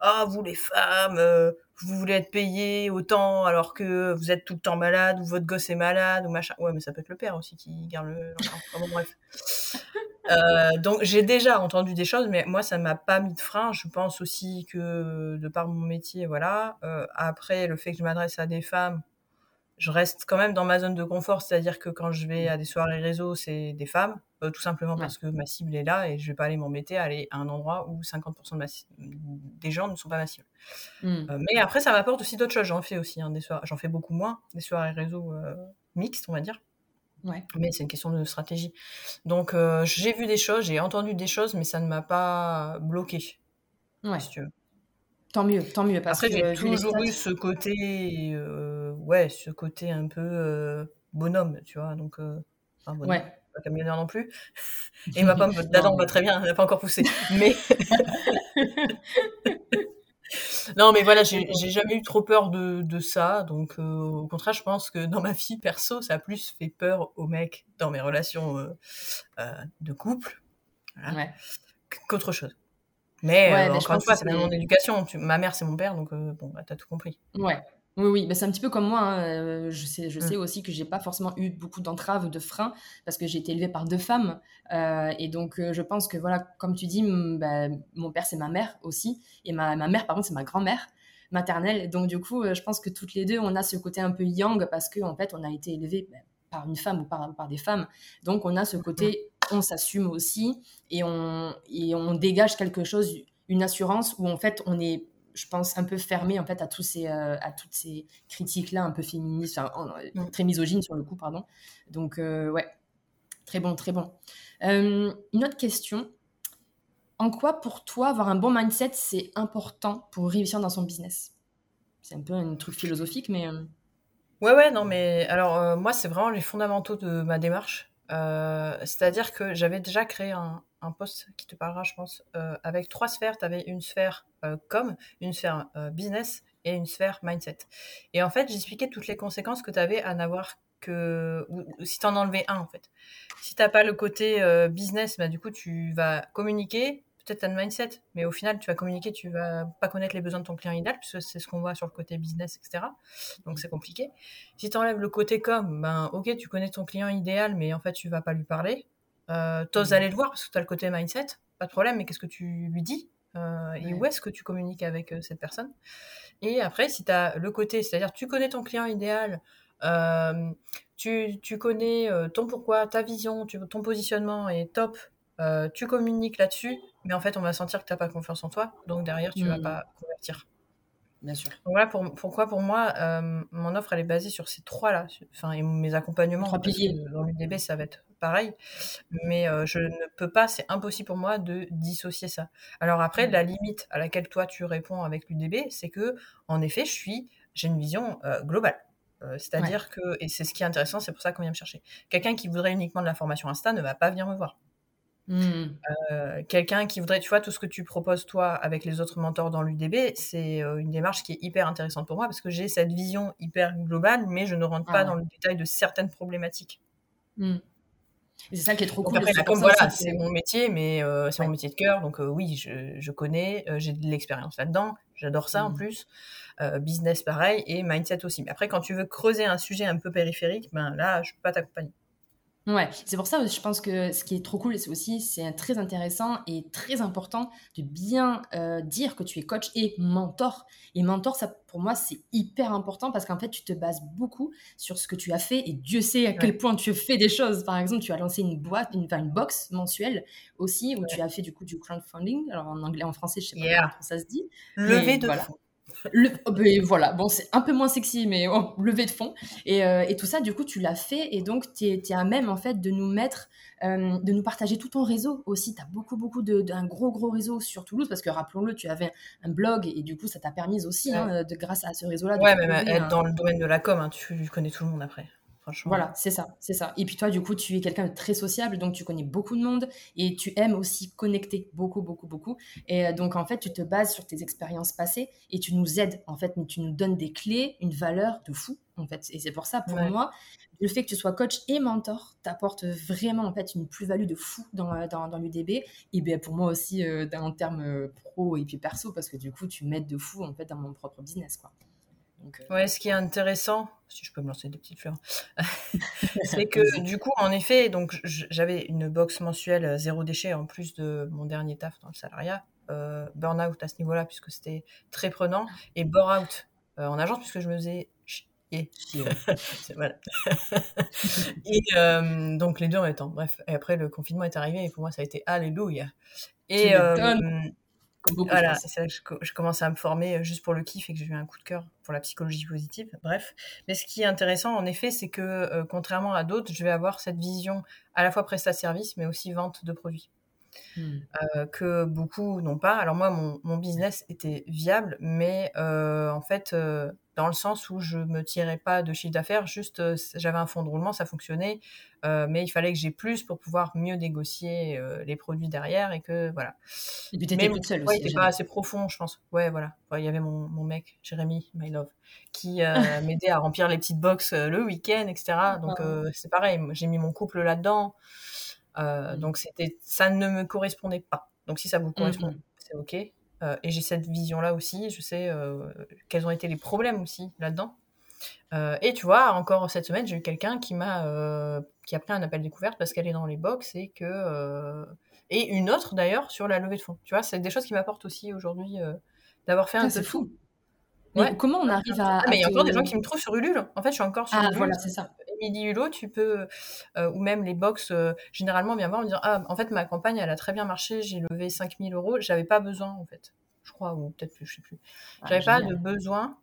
[SPEAKER 2] ah, vous les femmes, euh, vous voulez être payé autant alors que vous êtes tout le temps malade ou votre gosse est malade ou machin. Ouais, mais ça peut être le père aussi qui garde le. Enfin, bref. Euh, donc j'ai déjà entendu des choses, mais moi ça m'a pas mis de frein. Je pense aussi que de par mon métier, voilà. Euh, après, le fait que je m'adresse à des femmes, je reste quand même dans ma zone de confort, c'est-à-dire que quand je vais à des soirées réseau, c'est des femmes, euh, tout simplement parce que ma cible est là et je vais pas aller m'embêter à aller à un endroit où 50% de des gens ne sont pas ma cible. Hmm. Euh, mais après, ça m'apporte aussi d'autres choses. J'en fais aussi hein, des soirées, j'en fais beaucoup moins, des soirées réseau euh, mixtes, on va dire.
[SPEAKER 1] Ouais.
[SPEAKER 2] Mais c'est une question de stratégie. Donc j'ai vu des choses, j'ai entendu des choses, mais ça ne m'a pas bloqué.
[SPEAKER 1] Ouais. Si tu veux. Tant mieux, tant mieux.
[SPEAKER 2] Parce Après, j'ai toujours eu ce côté, euh, ouais, ce côté un peu euh, bonhomme, tu vois. Donc, euh, enfin, bonhomme,
[SPEAKER 1] ouais.
[SPEAKER 2] Pas camionneur non plus. Et ma pomme d'Adam va très bien, elle n'a pas encore poussé. Mais. non, mais voilà, j'ai jamais eu trop peur de, de ça. Donc, euh, au contraire, je pense que dans ma vie perso, ça a plus fait peur aux mecs dans mes relations euh, de couple
[SPEAKER 1] voilà, ouais.
[SPEAKER 2] qu'autre chose. Mais, euh, encore une fois, c'est mon éducation. Ma mère, c'est mon père, donc euh, bon, bah, t'as tout compris.
[SPEAKER 1] Ouais. Oui, oui, bah, c'est un petit peu comme moi, hein, euh, je sais je
[SPEAKER 2] Mmh.
[SPEAKER 1] sais aussi que j'ai pas forcément eu beaucoup d'entraves de freins parce que j'ai été élevée par 2 femmes, heu et donc heu, je pense que voilà, comme tu dis, bah, mon père, c'est ma mère aussi et ma ma mère, par contre, c'est ma grand-mère maternelle. Donc du coup, je pense que toutes les 2, on a ce côté un peu yang parce qu'en fait, on a été élevés, bah, par une femme ou par par des femmes. Donc on a ce
[SPEAKER 2] Mmh.
[SPEAKER 1] côté, on s'assume aussi et on et on dégage quelque chose, une assurance où en fait, on est je pense, un peu fermé en fait à tous ces, euh, à toutes ces critiques-là un peu féministes, enfin,
[SPEAKER 2] Mmh.
[SPEAKER 1] très misogynes sur le coup, pardon. Donc, euh, ouais, très bon, très bon. Euh, une autre question. En quoi, pour toi, avoir un bon mindset, c'est important pour réussir dans son business? C'est un peu un truc philosophique, mais... euh,
[SPEAKER 2] Ouais, ouais, non, mais alors euh, moi, c'est vraiment les fondamentaux de ma démarche. Euh, c'est-à-dire que j'avais déjà créé un, un post qui te parlera, je pense, euh, avec trois sphères. Tu avais une sphère euh, com, une sphère euh, business et une sphère mindset. Et en fait, j'expliquais toutes les conséquences que tu avais à n'avoir que... Ou, si tu en enlevais un, en fait. Si t'as pas le côté euh, business, bah, du coup, tu vas communiquer, peut-être le mindset, mais au final, tu vas communiquer, tu vas pas connaître les besoins de ton client idéal, puisque c'est ce qu'on voit sur le côté business, etc. Donc c'est compliqué. Si tu enlèves le côté com, ben ok, tu connais ton client idéal, mais en fait, tu vas pas lui parler. Euh, T'oses
[SPEAKER 1] Mhm.
[SPEAKER 2] aller le voir parce que tu as le côté mindset, pas de problème, mais qu'est-ce que tu lui dis? Euh, Et
[SPEAKER 1] Ouais.
[SPEAKER 2] où est-ce que tu communiques avec euh, cette personne? Et après, si tu as le côté, c'est-à-dire tu connais ton client idéal, euh, tu, tu connais ton pourquoi, ta vision, tu- ton positionnement est top, euh, tu communiques là-dessus, mais en fait, on va sentir que tu n'as pas confiance en toi, donc derrière, tu vas
[SPEAKER 1] Mhm.
[SPEAKER 2] pas convertir.
[SPEAKER 1] Bien sûr.
[SPEAKER 2] Donc voilà pour, pourquoi pour moi, euh, mon offre, elle est basée sur ces trois-là, enfin, et mes accompagnements,
[SPEAKER 1] Trois piliers.
[SPEAKER 2] dans l'UDB, ça va être pareil, mais euh, je ne peux pas, c'est impossible pour moi de dissocier ça. Alors après,
[SPEAKER 1] Mhm.
[SPEAKER 2] la limite à laquelle toi, tu réponds avec l'UDB, c'est que, en effet, je suis, j'ai une vision euh, globale. Euh, C'est-à-dire que, et c'est ce qui est intéressant, c'est pour ça qu'on vient me chercher. Quelqu'un qui voudrait uniquement de la formation Insta ne va pas venir me voir. Euh, quelqu'un qui voudrait, tu vois, tout ce que tu proposes toi avec les autres mentors dans l'UDB, c'est euh, une démarche qui est hyper intéressante pour moi parce que j'ai cette vision hyper globale, mais je ne rentre
[SPEAKER 1] Ah
[SPEAKER 2] pas
[SPEAKER 1] ouais.
[SPEAKER 2] dans le détail de certaines problématiques.
[SPEAKER 1] Mhm. C'est ça qui est trop
[SPEAKER 2] Donc
[SPEAKER 1] cool.
[SPEAKER 2] après,
[SPEAKER 1] ça
[SPEAKER 2] voilà, c'est mon métier, mais euh, c'est
[SPEAKER 1] Ouais.
[SPEAKER 2] mon métier de cœur, donc euh, oui, je, je connais, euh, j'ai de l'expérience là-dedans, j'adore ça en
[SPEAKER 1] Mhm.
[SPEAKER 2] plus. Business pareil et mindset aussi. Mais après, quand tu veux creuser un sujet un peu périphérique, ben là, je peux pas t'accompagner.
[SPEAKER 1] Ouais, c'est pour ça, je pense que ce qui est trop cool, c'est aussi, c'est très intéressant et très important de bien euh, dire que tu es coach et mentor. Et mentor, ça, pour moi, c'est hyper important parce qu'en fait, tu te bases beaucoup sur ce que tu as fait et Dieu sait à quel point tu fais des choses. Par exemple, tu as lancé une boîte, une, enfin, une box mensuelle aussi, où
[SPEAKER 2] Ouais.
[SPEAKER 1] tu as fait du coup du crowdfunding. Alors en anglais, en français, je sais pas
[SPEAKER 2] Yeah.
[SPEAKER 1] comment ça se dit.
[SPEAKER 2] Levé de
[SPEAKER 1] voilà.
[SPEAKER 2] fonds.
[SPEAKER 1] Le, oh, ben voilà, bon, c'est un peu moins sexy, mais oh, levé de fond. Et, euh, et tout ça, du coup, tu l'as fait. Et donc, tu es, à même, en fait, de nous mettre, euh, de nous partager tout ton réseau aussi. Tu as beaucoup, beaucoup de- d'un gros, gros réseau sur Toulouse, parce que rappelons-le, tu avais un blog, et du coup, ça t'a permis aussi, hein, de, grâce à ce réseau-là,
[SPEAKER 2] Ouais, même être
[SPEAKER 1] un-
[SPEAKER 2] dans le domaine de la com, hein, tu connais tout le monde après. Franchement.
[SPEAKER 1] Voilà, c'est ça, c'est ça. Et puis toi, du coup, tu es quelqu'un de très sociable, donc tu connais beaucoup de monde et tu aimes aussi connecter beaucoup, beaucoup, beaucoup. Et euh, donc, en fait, tu te bases sur tes expériences passées et tu nous aides, en fait, mais tu nous donnes des clés, une valeur de fou, en fait. Et c'est pour ça, pour
[SPEAKER 2] Ouais.
[SPEAKER 1] moi, le fait que tu sois coach et mentor t'apporte vraiment, en fait, une plus-value de fou dans, euh, dans, dans l'UDB. Et bien, pour moi aussi, euh, en termes euh, pro et puis perso, parce que du coup, tu m'aides de fou, en fait, dans mon propre business, quoi. Donc, euh,
[SPEAKER 2] Ouais, ce qui est intéressant, si je peux me lancer des petites fleurs, c'est que du coup, en effet, donc j'avais une box mensuelle euh, zéro déchet en plus de mon dernier taf dans le salariat, euh, burn-out à ce niveau-là puisque c'était très prenant, et bore-out euh, en agence puisque je me faisais chier. voilà. et euh, donc les deux en même temps. Bref, et après le confinement est arrivé et pour moi ça a été alléluia. Et.
[SPEAKER 1] Comme beaucoup, je
[SPEAKER 2] voilà, c'est là que je, je commençais à me former euh, juste pour le kiff et que j'ai eu un coup de cœur pour la psychologie positive. Bref. Mais ce qui est intéressant, en effet, c'est que euh, contrairement à d'autres, je vais avoir cette vision à la fois prestat-service, mais aussi vente de produits
[SPEAKER 1] Hmm.
[SPEAKER 2] euh, que beaucoup n'ont pas. Alors moi, mon, mon business était viable, mais euh, en fait, euh, dans le sens où je me tirais pas de chiffre d'affaires, juste j'avais un fonds de roulement, ça fonctionnait, mais il fallait que j'ai plus pour pouvoir mieux négocier les produits derrière et que voilà.
[SPEAKER 1] Et puis, tu
[SPEAKER 2] Mais
[SPEAKER 1] étais
[SPEAKER 2] mon
[SPEAKER 1] toute seule aussi.
[SPEAKER 2] était pas assez profond, je pense. Ouais, voilà. Ouais, Il y avait mon, mon mec, Jérémy, my love, qui m'aidait à remplir les petites box euh, le week-end, etc. Donc c'est pareil, j'ai mis mon couple là-dedans. Euh,
[SPEAKER 1] Mm.
[SPEAKER 2] Donc c'était, ça ne me correspondait pas. Donc si ça vous correspond,
[SPEAKER 1] Mhm.
[SPEAKER 2] c'est ok. Euh, et j'ai cette vision-là aussi. Je sais euh, quels ont été les problèmes aussi là-dedans. Et tu vois, encore cette semaine, j'ai eu quelqu'un qui m'a qui a pris un appel découverte parce qu'elle est dans les box et que et une autre d'ailleurs sur la levée de fonds. Tu vois, c'est des choses qui m'apportent aussi aujourd'hui d'avoir fait un
[SPEAKER 1] peu fou. Mais comment on arrive à.
[SPEAKER 2] Ah, mais il y a encore des gens qui me trouvent sur Ulule. En fait, je suis encore sur
[SPEAKER 1] ah, voilà, c'est ça.
[SPEAKER 2] Émilie Hulot, tu peux. ou même les box, généralement, vient voir me dire Ah, en fait, ma campagne, elle a très bien marché, j'ai levé 5000 euros, j'avais pas besoin, en fait. Je crois, ou peut-être plus, je sais plus. Ah, j'avais pas de besoin,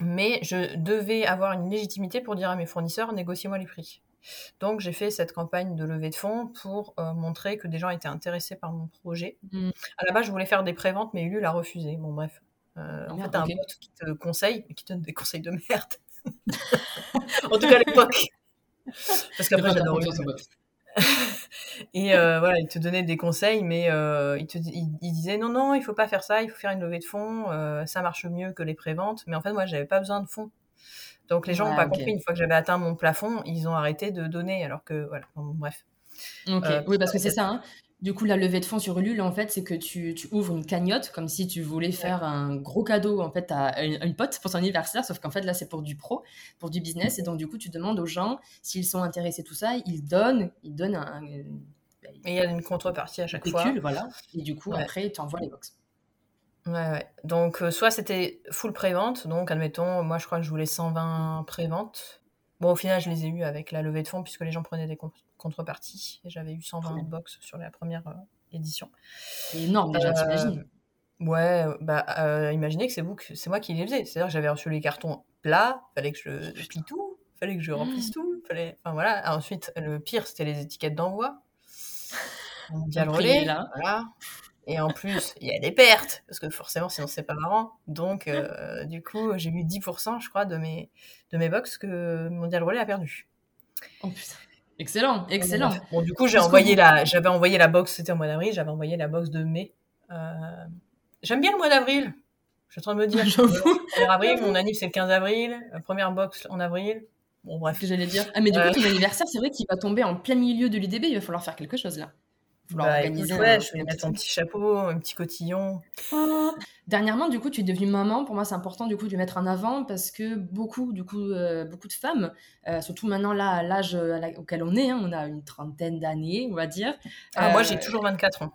[SPEAKER 2] mais je devais avoir une légitimité pour dire à mes fournisseurs Négociez-moi les prix. Donc, j'ai fait cette campagne de levée de fonds pour montrer que des gens étaient intéressés par mon projet. Mmh. À la base, je voulais faire des préventes, mais Ulule a refusé. Bon, bref. Euh, en fait, t'as un bot qui te conseille, mais qui te donne des conseils de merde. en tout cas, à l'époque. Parce qu'après, j'adore Et euh, voilà, il te donnait des conseils, mais euh, il, te, il, disait non, non, il faut pas faire ça, il faut faire une levée de fonds, ça marche mieux que les préventes. Mais en fait, moi, j'avais pas besoin de fonds. Donc les gens n'ont pas compris. Une fois que j'avais atteint mon plafond, ils ont arrêté de donner, alors que voilà, bref.
[SPEAKER 1] Ok, oui, parce que c'est ça. Hein. Du coup, la levée de fonds sur Ulule, en fait, c'est que tu, ouvres une cagnotte comme si tu voulais faire un gros cadeau en fait à une, pote pour son anniversaire, sauf qu'en fait là c'est pour du pro, pour du business, et donc du coup tu demandes aux gens s'ils sont intéressés tout ça, ils donnent, ils donnent un.
[SPEAKER 2] Et il y a une contrepartie à chaque fois.
[SPEAKER 1] voilà. Et du coup après tu envoies les box.
[SPEAKER 2] Ouais, ouais. Donc euh, soit c'était full prévente, donc admettons, moi je crois que je voulais 120 préventes. Bon, au final, je les ai eu avec la levée de fonds puisque les gens prenaient des contreparties et j'avais eu 120 box sur la première euh, édition.
[SPEAKER 1] C'est énorme déjà, t'imagines
[SPEAKER 2] euh, Ouais, bah euh, imaginez que c'est vous, c'est moi qui les faisais. C'est-à-dire que j'avais reçu les cartons plats, fallait que je, je plie tout, fallait que je remplisse tout, fallait. Enfin voilà. Ensuite, le pire, c'était les étiquettes d'envoi. Bien le relais, là. voilà. Et en plus, il y a des pertes, parce que forcément, sinon, c'est pas marrant. Donc, euh, du coup, j'ai eu 10%, je crois, de mes, de mes box que Mondial Relais a perdu.
[SPEAKER 1] Oh putain. Excellent, excellent.
[SPEAKER 2] Bon, du coup, j'ai envoyé la, j'avais envoyé la box, c'était au mois d'avril, j'avais envoyé la box de mai. Euh, j'aime bien le mois d'avril. Je suis en train de me dire. J'avoue. avril, mon anniversaire c'est le 15 avril, la première box en avril. Bon, bref.
[SPEAKER 1] J'allais dire. Ah, mais du coup, euh. ton anniversaire, c'est vrai qu'il va tomber en plein milieu de l'UDB, il va falloir faire quelque chose là.
[SPEAKER 2] Bah, je vais mettre un petit chapeau, un petit cotillon.
[SPEAKER 1] Dernièrement, du coup, tu es devenue maman. Pour moi, c'est important du coup de mettre en avant parce que beaucoup, du coup, euh, beaucoup de femmes, euh, surtout maintenant là, à l'âge euh, auquel on est, hein, on a une trentaine d'années, on va dire.
[SPEAKER 2] Ah, moi, j'ai toujours 24 ans.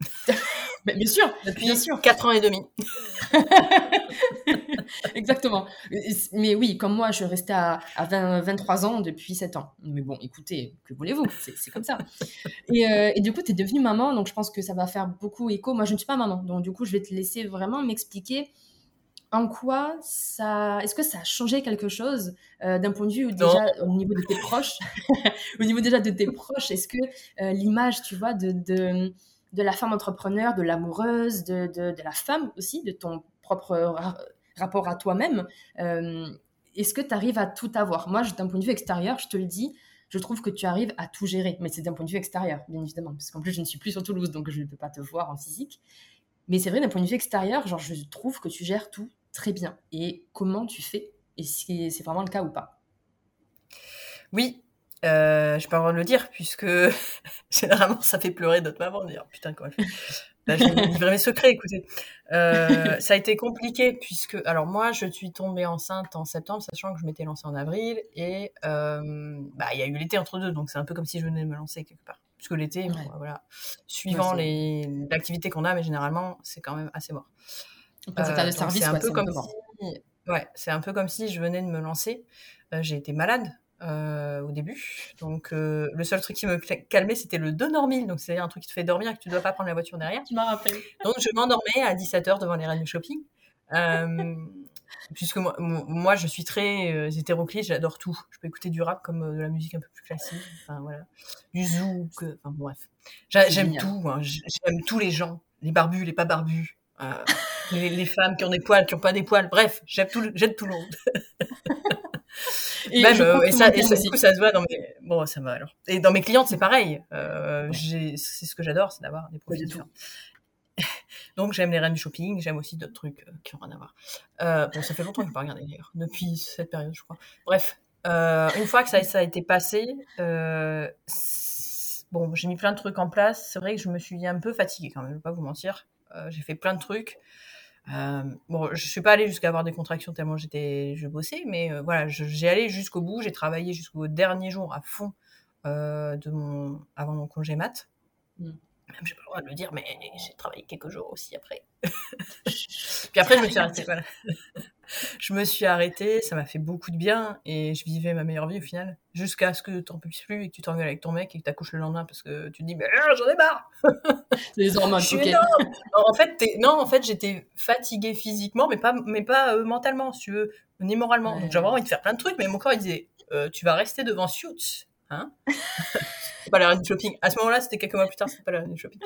[SPEAKER 1] bien sûr,
[SPEAKER 2] depuis bien sûr. 4 ans et demi.
[SPEAKER 1] Exactement. Mais oui, comme moi, je restais à, à 23 ans depuis 7 ans. Mais bon, écoutez, que voulez-vous? C'est comme ça. Et, euh, et, du coup, tu es devenue maman, donc je pense que ça va faire beaucoup écho. Moi, je ne suis pas maman, donc du coup, je vais te laisser vraiment m'expliquer en quoi ça. Est-ce que ça a changé quelque chose euh, d'un point de vue déjà au niveau de tes proches? Au niveau déjà de tes proches, est-ce que euh, l'image, tu vois, de, de, de, la femme entrepreneur, de l'amoureuse, de, de, de, la femme aussi, de ton propre rapport à toi-même, euh, est-ce que tu arrives à tout avoir? Moi, d'un point de vue extérieur, je te le dis, je trouve que tu arrives à tout gérer. Mais c'est d'un point de vue extérieur, bien évidemment, parce qu'en plus, je ne suis plus sur Toulouse, donc je ne peux pas te voir en physique. Mais c'est vrai, d'un point de vue extérieur, genre, je trouve que tu gères tout très bien. Et comment tu fais? Et si c'est vraiment le cas ou pas?
[SPEAKER 2] Oui, euh, je peux avoir de le dire, puisque généralement ça fait pleurer d'autres mamans de dire putain, comment elle fait bah, je vais livrer mes secrets, écoutez. Euh, ça a été compliqué puisque, alors moi, je suis tombée enceinte en septembre, sachant que je m'étais lancée en avril, et euh, bah, il y a eu l'été entre deux, donc c'est un peu comme si je venais de me lancer quelque part. Puisque l'été, voilà, suivant les l'activité qu'on a, mais généralement, c'est quand même assez mort.
[SPEAKER 1] Euh, c'est un peu comme
[SPEAKER 2] si, ouais, c'est un peu comme si je venais de me lancer. J'ai été malade euh, au début. Donc, euh, le seul truc qui me calmait, c'était le donormil. Donc, c'est un truc qui te fait dormir et que tu ne dois pas prendre la voiture derrière.
[SPEAKER 1] Tu m'as rappelé.
[SPEAKER 2] Donc, je m'endormais à 17h devant les reines de shopping. Euh, puisque moi, moi, je suis très euh, hétéroclite, j'adore tout. Je peux écouter du rap comme de la musique un peu plus classique. Enfin, voilà. Du zouk. Enfin, bref. J'aime tout. Hein. J'aime tous les gens. Les barbus, les pas barbus. Les, les, femmes qui ont des poils, qui n'ont pas des poils. Bref, j'aime tout, tout le monde. Et, Même, euh, et, ça, et ça, du coup, ça se voit dans mes. Bon, ça va alors. Et dans mes clientes, c'est pareil. Euh, C'est ce que j'adore, c'est d'avoir des profils différents. Donc, j'aime les reines du shopping, j'aime aussi d'autres trucs euh, qui n'ont rien à voir. Bon, ça fait longtemps que je n'ai pas regardé d'ailleurs, depuis cette période, je crois. Bref, une fois que ça, ça a été passé, bon, j'ai mis plein de trucs en place. C'est vrai que je me suis un peu fatiguée quand même, je vais pas vous mentir. j'ai fait plein de trucs. Bon, je suis pas allée jusqu'à avoir des contractions tellement j'étais, je bossais, mais voilà, j'ai allé jusqu'au bout. J'ai travaillé jusqu'au dernier jour à fond de mon, avant mon congé mat. Même j'ai pas le droit de le dire, mais j'ai travaillé quelques jours aussi après. Puis après, je me suis arrêtée. Voilà. Je me suis arrêtée, ça m'a fait beaucoup de bien et je vivais ma meilleure vie au final. Jusqu'à ce que tu n'en puisses plus et que tu t'engueules avec ton mec et que tu accouches le lendemain parce que tu te dis, mais ah, j'en ai marre
[SPEAKER 1] les hormones,
[SPEAKER 2] okay. en fait, non, en fait, j'étais fatiguée physiquement, mais pas, mais pas euh, mentalement, si tu veux, ni moralement. Donc j'avais envie de faire plein de trucs, mais mon corps il disait, euh, tu vas rester devant Suits. Hein c'est pas la reine du shopping. À ce moment-là, c'était quelques mois plus tard, c'est pas la reine du shopping.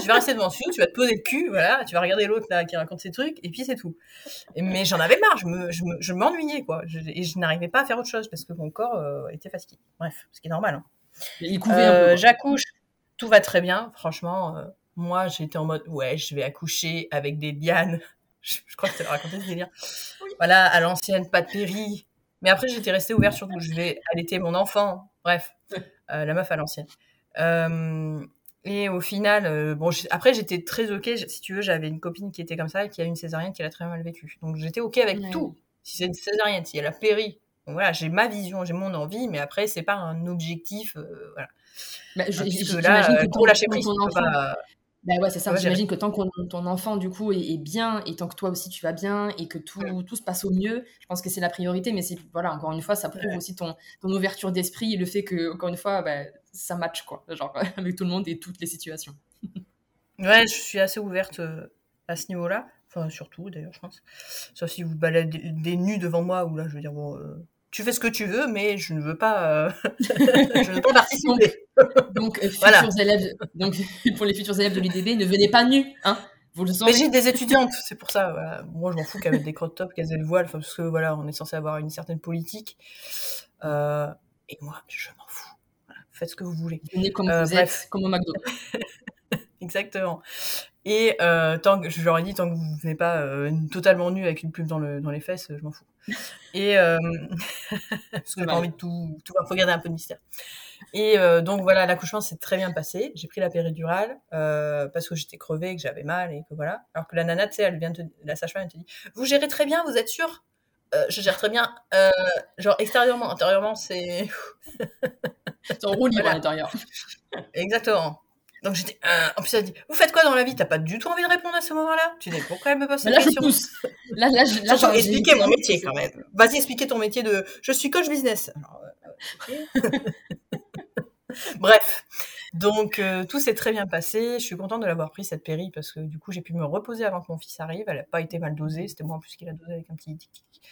[SPEAKER 2] tu vas rester devant dessus, tu vas te poser le cul, voilà, tu vas regarder l'autre là qui raconte ses trucs, et puis c'est tout. mais j'en avais marre, je me, je m'ennuyais quoi, et je n'arrivais pas à faire autre chose parce que mon corps euh, était fatigué. Bref, ce qui est normal. Hein.
[SPEAKER 1] Il couvait. Euh,
[SPEAKER 2] j'accouche, tout va très bien, franchement. Euh, moi, j'étais en mode, ouais, je vais accoucher avec des lianes. Je, crois que tu as raconté ce délire. Voilà, à l'ancienne, pas de péri. Mais après, j'étais restée ouverte sur tout. Je vais allaiter mon enfant. Bref, euh, la meuf à l'ancienne. Euh, et au final, euh, bon, après j'étais très ok. Si tu veux, j'avais une copine qui était comme ça et qui a une césarienne qui a très mal vécu. Donc j'étais ok avec tout. Si c'est une césarienne, si elle a péri, donc voilà, j'ai ma vision, j'ai mon envie, mais après c'est pas un objectif, voilà.
[SPEAKER 1] Bah, là, que pour lâcher prise, pas, bah ouais, c'est ça. J'imagine que tant que ton enfant, du coup, est, bien, et tant que toi aussi tu vas bien, et que tout, tout se passe au mieux, je pense que c'est la priorité. Mais c'est, voilà, encore une fois, ça prouve aussi ton, ton ouverture d'esprit et le fait que, encore une fois, bah, ça match, quoi, genre, avec tout le monde et toutes les situations.
[SPEAKER 2] ouais, je suis assez ouverte euh, à ce niveau-là. Enfin, surtout, d'ailleurs, je pense. Sauf si vous baladez des nus devant moi, ou là, je veux dire, bon, euh, tu fais ce que tu veux, mais je ne veux pas, euh, je ne veux pas participer.
[SPEAKER 1] donc, euh, élèves, donc, pour les futurs élèves de l'UDB, ne venez pas nus, hein.
[SPEAKER 2] Vous le Mais j'ai des étudiantes, c'est pour ça. Moi, je m'en fous qu'elles mettent des crop tops, qu'elles aient le voile, parce que voilà, on est censé avoir une certaine politique. Euh, et moi, je m'en fous. faites ce que vous voulez.
[SPEAKER 1] Venez comme vous êtes, comme au McDo.
[SPEAKER 2] Exactement. Et euh, tant que je leur ai dit, tant que vous venez pas euh, totalement nu avec une plume dans, le, dans les fesses, je m'en fous. Et euh, parce que j'ai pas envie de tout, tout, faut garder un peu de mystère. Et donc voilà, l'accouchement s'est très bien passé. J'ai pris la péridurale parce que j'étais crevée, que j'avais mal et que voilà. Alors que la nana, tu sais, elle vient te, la sage-femme, elle te dit, vous gérez très bien, vous êtes sûr Je gère très bien. genre extérieurement, intérieurement, c'est.
[SPEAKER 1] c'est en roue libre à l'intérieur.
[SPEAKER 2] Exactement. Donc j'étais. Euh, en plus, elle dit Vous faites quoi dans la vie? T'as pas du tout envie de répondre à ce moment-là Tu dis Pourquoi elle me pose cette
[SPEAKER 1] là,
[SPEAKER 2] question
[SPEAKER 1] je pousse. Là, là, je, là,
[SPEAKER 2] là expliquer mon métier quand même. Vas-y, expliquer ton métier de Je suis coach business. Alors, euh, Bref, donc euh, tout s'est très bien passé. Je suis contente de l'avoir pris cette péri parce que du coup j'ai pu me reposer avant que mon fils arrive. Elle n'a pas été mal dosée, c'était moi en plus qui l'a dosée avec un petit tic tic.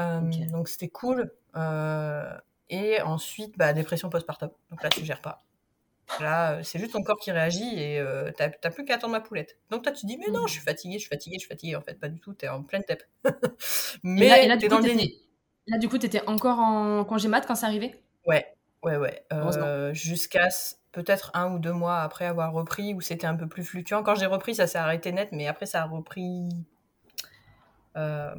[SPEAKER 2] Euh, Donc c'était cool. Euh, et ensuite, bah, dépression postpartum. Donc là tu gères pas. Là, euh, c'est juste ton corps qui réagit et euh, t'as plus qu'à attendre ma poulette. Donc toi, tu dis, mais non, je suis fatiguée, je suis fatiguée, je suis fatiguée. En fait, pas du tout, t'es en pleine tête.
[SPEAKER 1] mais là, t'es dans le déni. Là, du coup, t'étais encore en congé mat quand c'est arrivé?
[SPEAKER 2] Ouais, ouais, ouais. Euh, Jusqu'à peut-être un ou deux mois après avoir repris, où c'était un peu plus fluctuant. Quand j'ai repris, ça s'est arrêté net, mais après, ça a repris. Euh,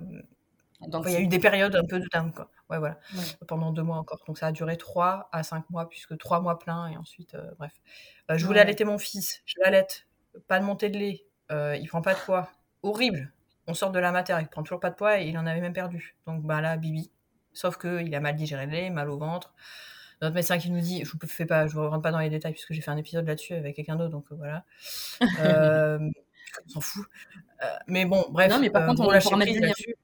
[SPEAKER 2] donc, il y a eu des périodes un peu de quoi. Ouais, voilà. Pendant deux mois encore. Donc, ça a duré trois à cinq mois, puisque trois mois pleins, et ensuite, euh, bref. Euh, je voulais allaiter mon fils. Je l'allaite. Pas de montée de lait. Euh, il prend pas de poids. Horrible. On sort de la matière, il prend toujours pas de poids, et il en avait même perdu. Donc, bah là, Bibi. Sauf qu'il a mal digéré le lait, mal au ventre. Notre médecin qui nous dit, je ne fais pas, je ne rentre pas dans les détails puisque j'ai fait un épisode là-dessus avec quelqu'un d'autre, donc voilà. on s'en fout. mais bon, bref.
[SPEAKER 1] Non, mais par contre, on, on pourra mettre là-dessus.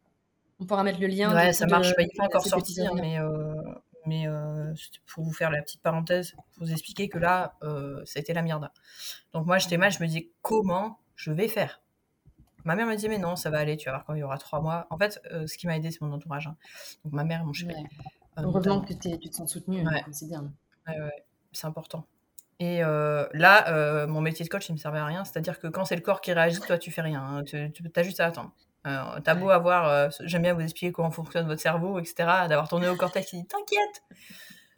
[SPEAKER 1] On pourra mettre le lien.
[SPEAKER 2] Ouais, ça marche. pas encore sortir, mais, euh, mais euh, pour vous faire la petite parenthèse, pour vous expliquer que là, euh, ça a été la merde. Donc moi, j'étais mal, je me disais comment je vais faire? Ma mère me dit mais non, ça va aller, tu vas voir quand il y aura trois mois. En fait, ce qui m'a aidé, c'est mon entourage. Hein. Donc ma mère, mon chéri.
[SPEAKER 1] Heureusement que tu te sens soutenue,
[SPEAKER 2] ouais.
[SPEAKER 1] c'est bien.
[SPEAKER 2] Ouais, ouais, c'est important. Et là, mon métier de coach, il me servait à rien. C'est-à-dire que quand c'est le corps qui réagit, toi, tu fais rien. Hein. Tu, tu as juste à attendre. Euh, t'as beau avoir, euh, j'aime bien vous expliquer comment fonctionne votre cerveau, etc., d'avoir ton néocortex qui dit t'inquiète.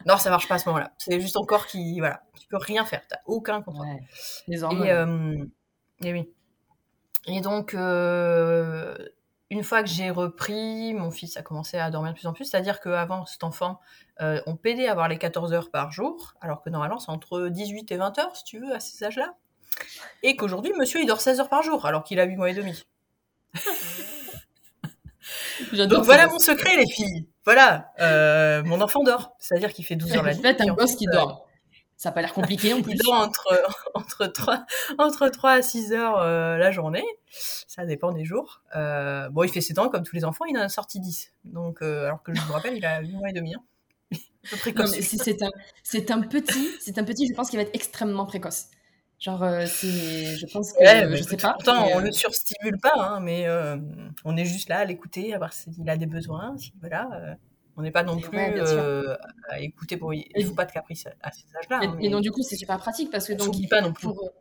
[SPEAKER 2] Non, ça marche pas à ce moment-là. C'est juste ton corps qui, voilà, tu peux rien faire. T'as aucun contrôle.
[SPEAKER 1] Les
[SPEAKER 2] et, euh, et, oui. Et donc, une fois que j'ai repris, mon fils a commencé à dormir de plus en plus. C'est-à-dire qu'avant, cet enfant, on pédait à avoir les 14 heures par jour, alors que normalement, c'est entre 18 et 20 heures, si tu veux, à ces âges-là. Et qu'aujourd'hui, monsieur, il dort 16 heures par jour, alors qu'il a 8 mois et demi. Donc voilà mon secret, les filles. Voilà, euh, mon enfant dort. C'est-à-dire qu'il fait 12 heures la nuit.
[SPEAKER 1] En fait, un gosse qui dort. Ça n'a pas l'air compliqué en plus.
[SPEAKER 2] Il dort entre, entre, 3, entre 3 à 6 heures euh, la journée. Ça dépend des jours. Euh, bon, il fait ses temps comme tous les enfants. Il en a sorti 10. Donc, alors que je vous rappelle, il a 8 mois et demi. Hein.
[SPEAKER 1] C'est un, un petit, c'est un petit, je pense qu'il va être extrêmement précoce. Genre, euh, c'est, je pense que,
[SPEAKER 2] ouais,
[SPEAKER 1] je sais pas.
[SPEAKER 2] Pourtant, on le surstimule pas, hein, mais on est juste là à l'écouter, à voir s'il a des besoins, si, voilà. On n'est pas non plus euh, à écouter pour. Il ne faut pas de caprice à, ces âges-là.
[SPEAKER 1] Et, hein, donc, du coup, c'est super pratique parce que.
[SPEAKER 2] donc, pas non plus.
[SPEAKER 1] Pour,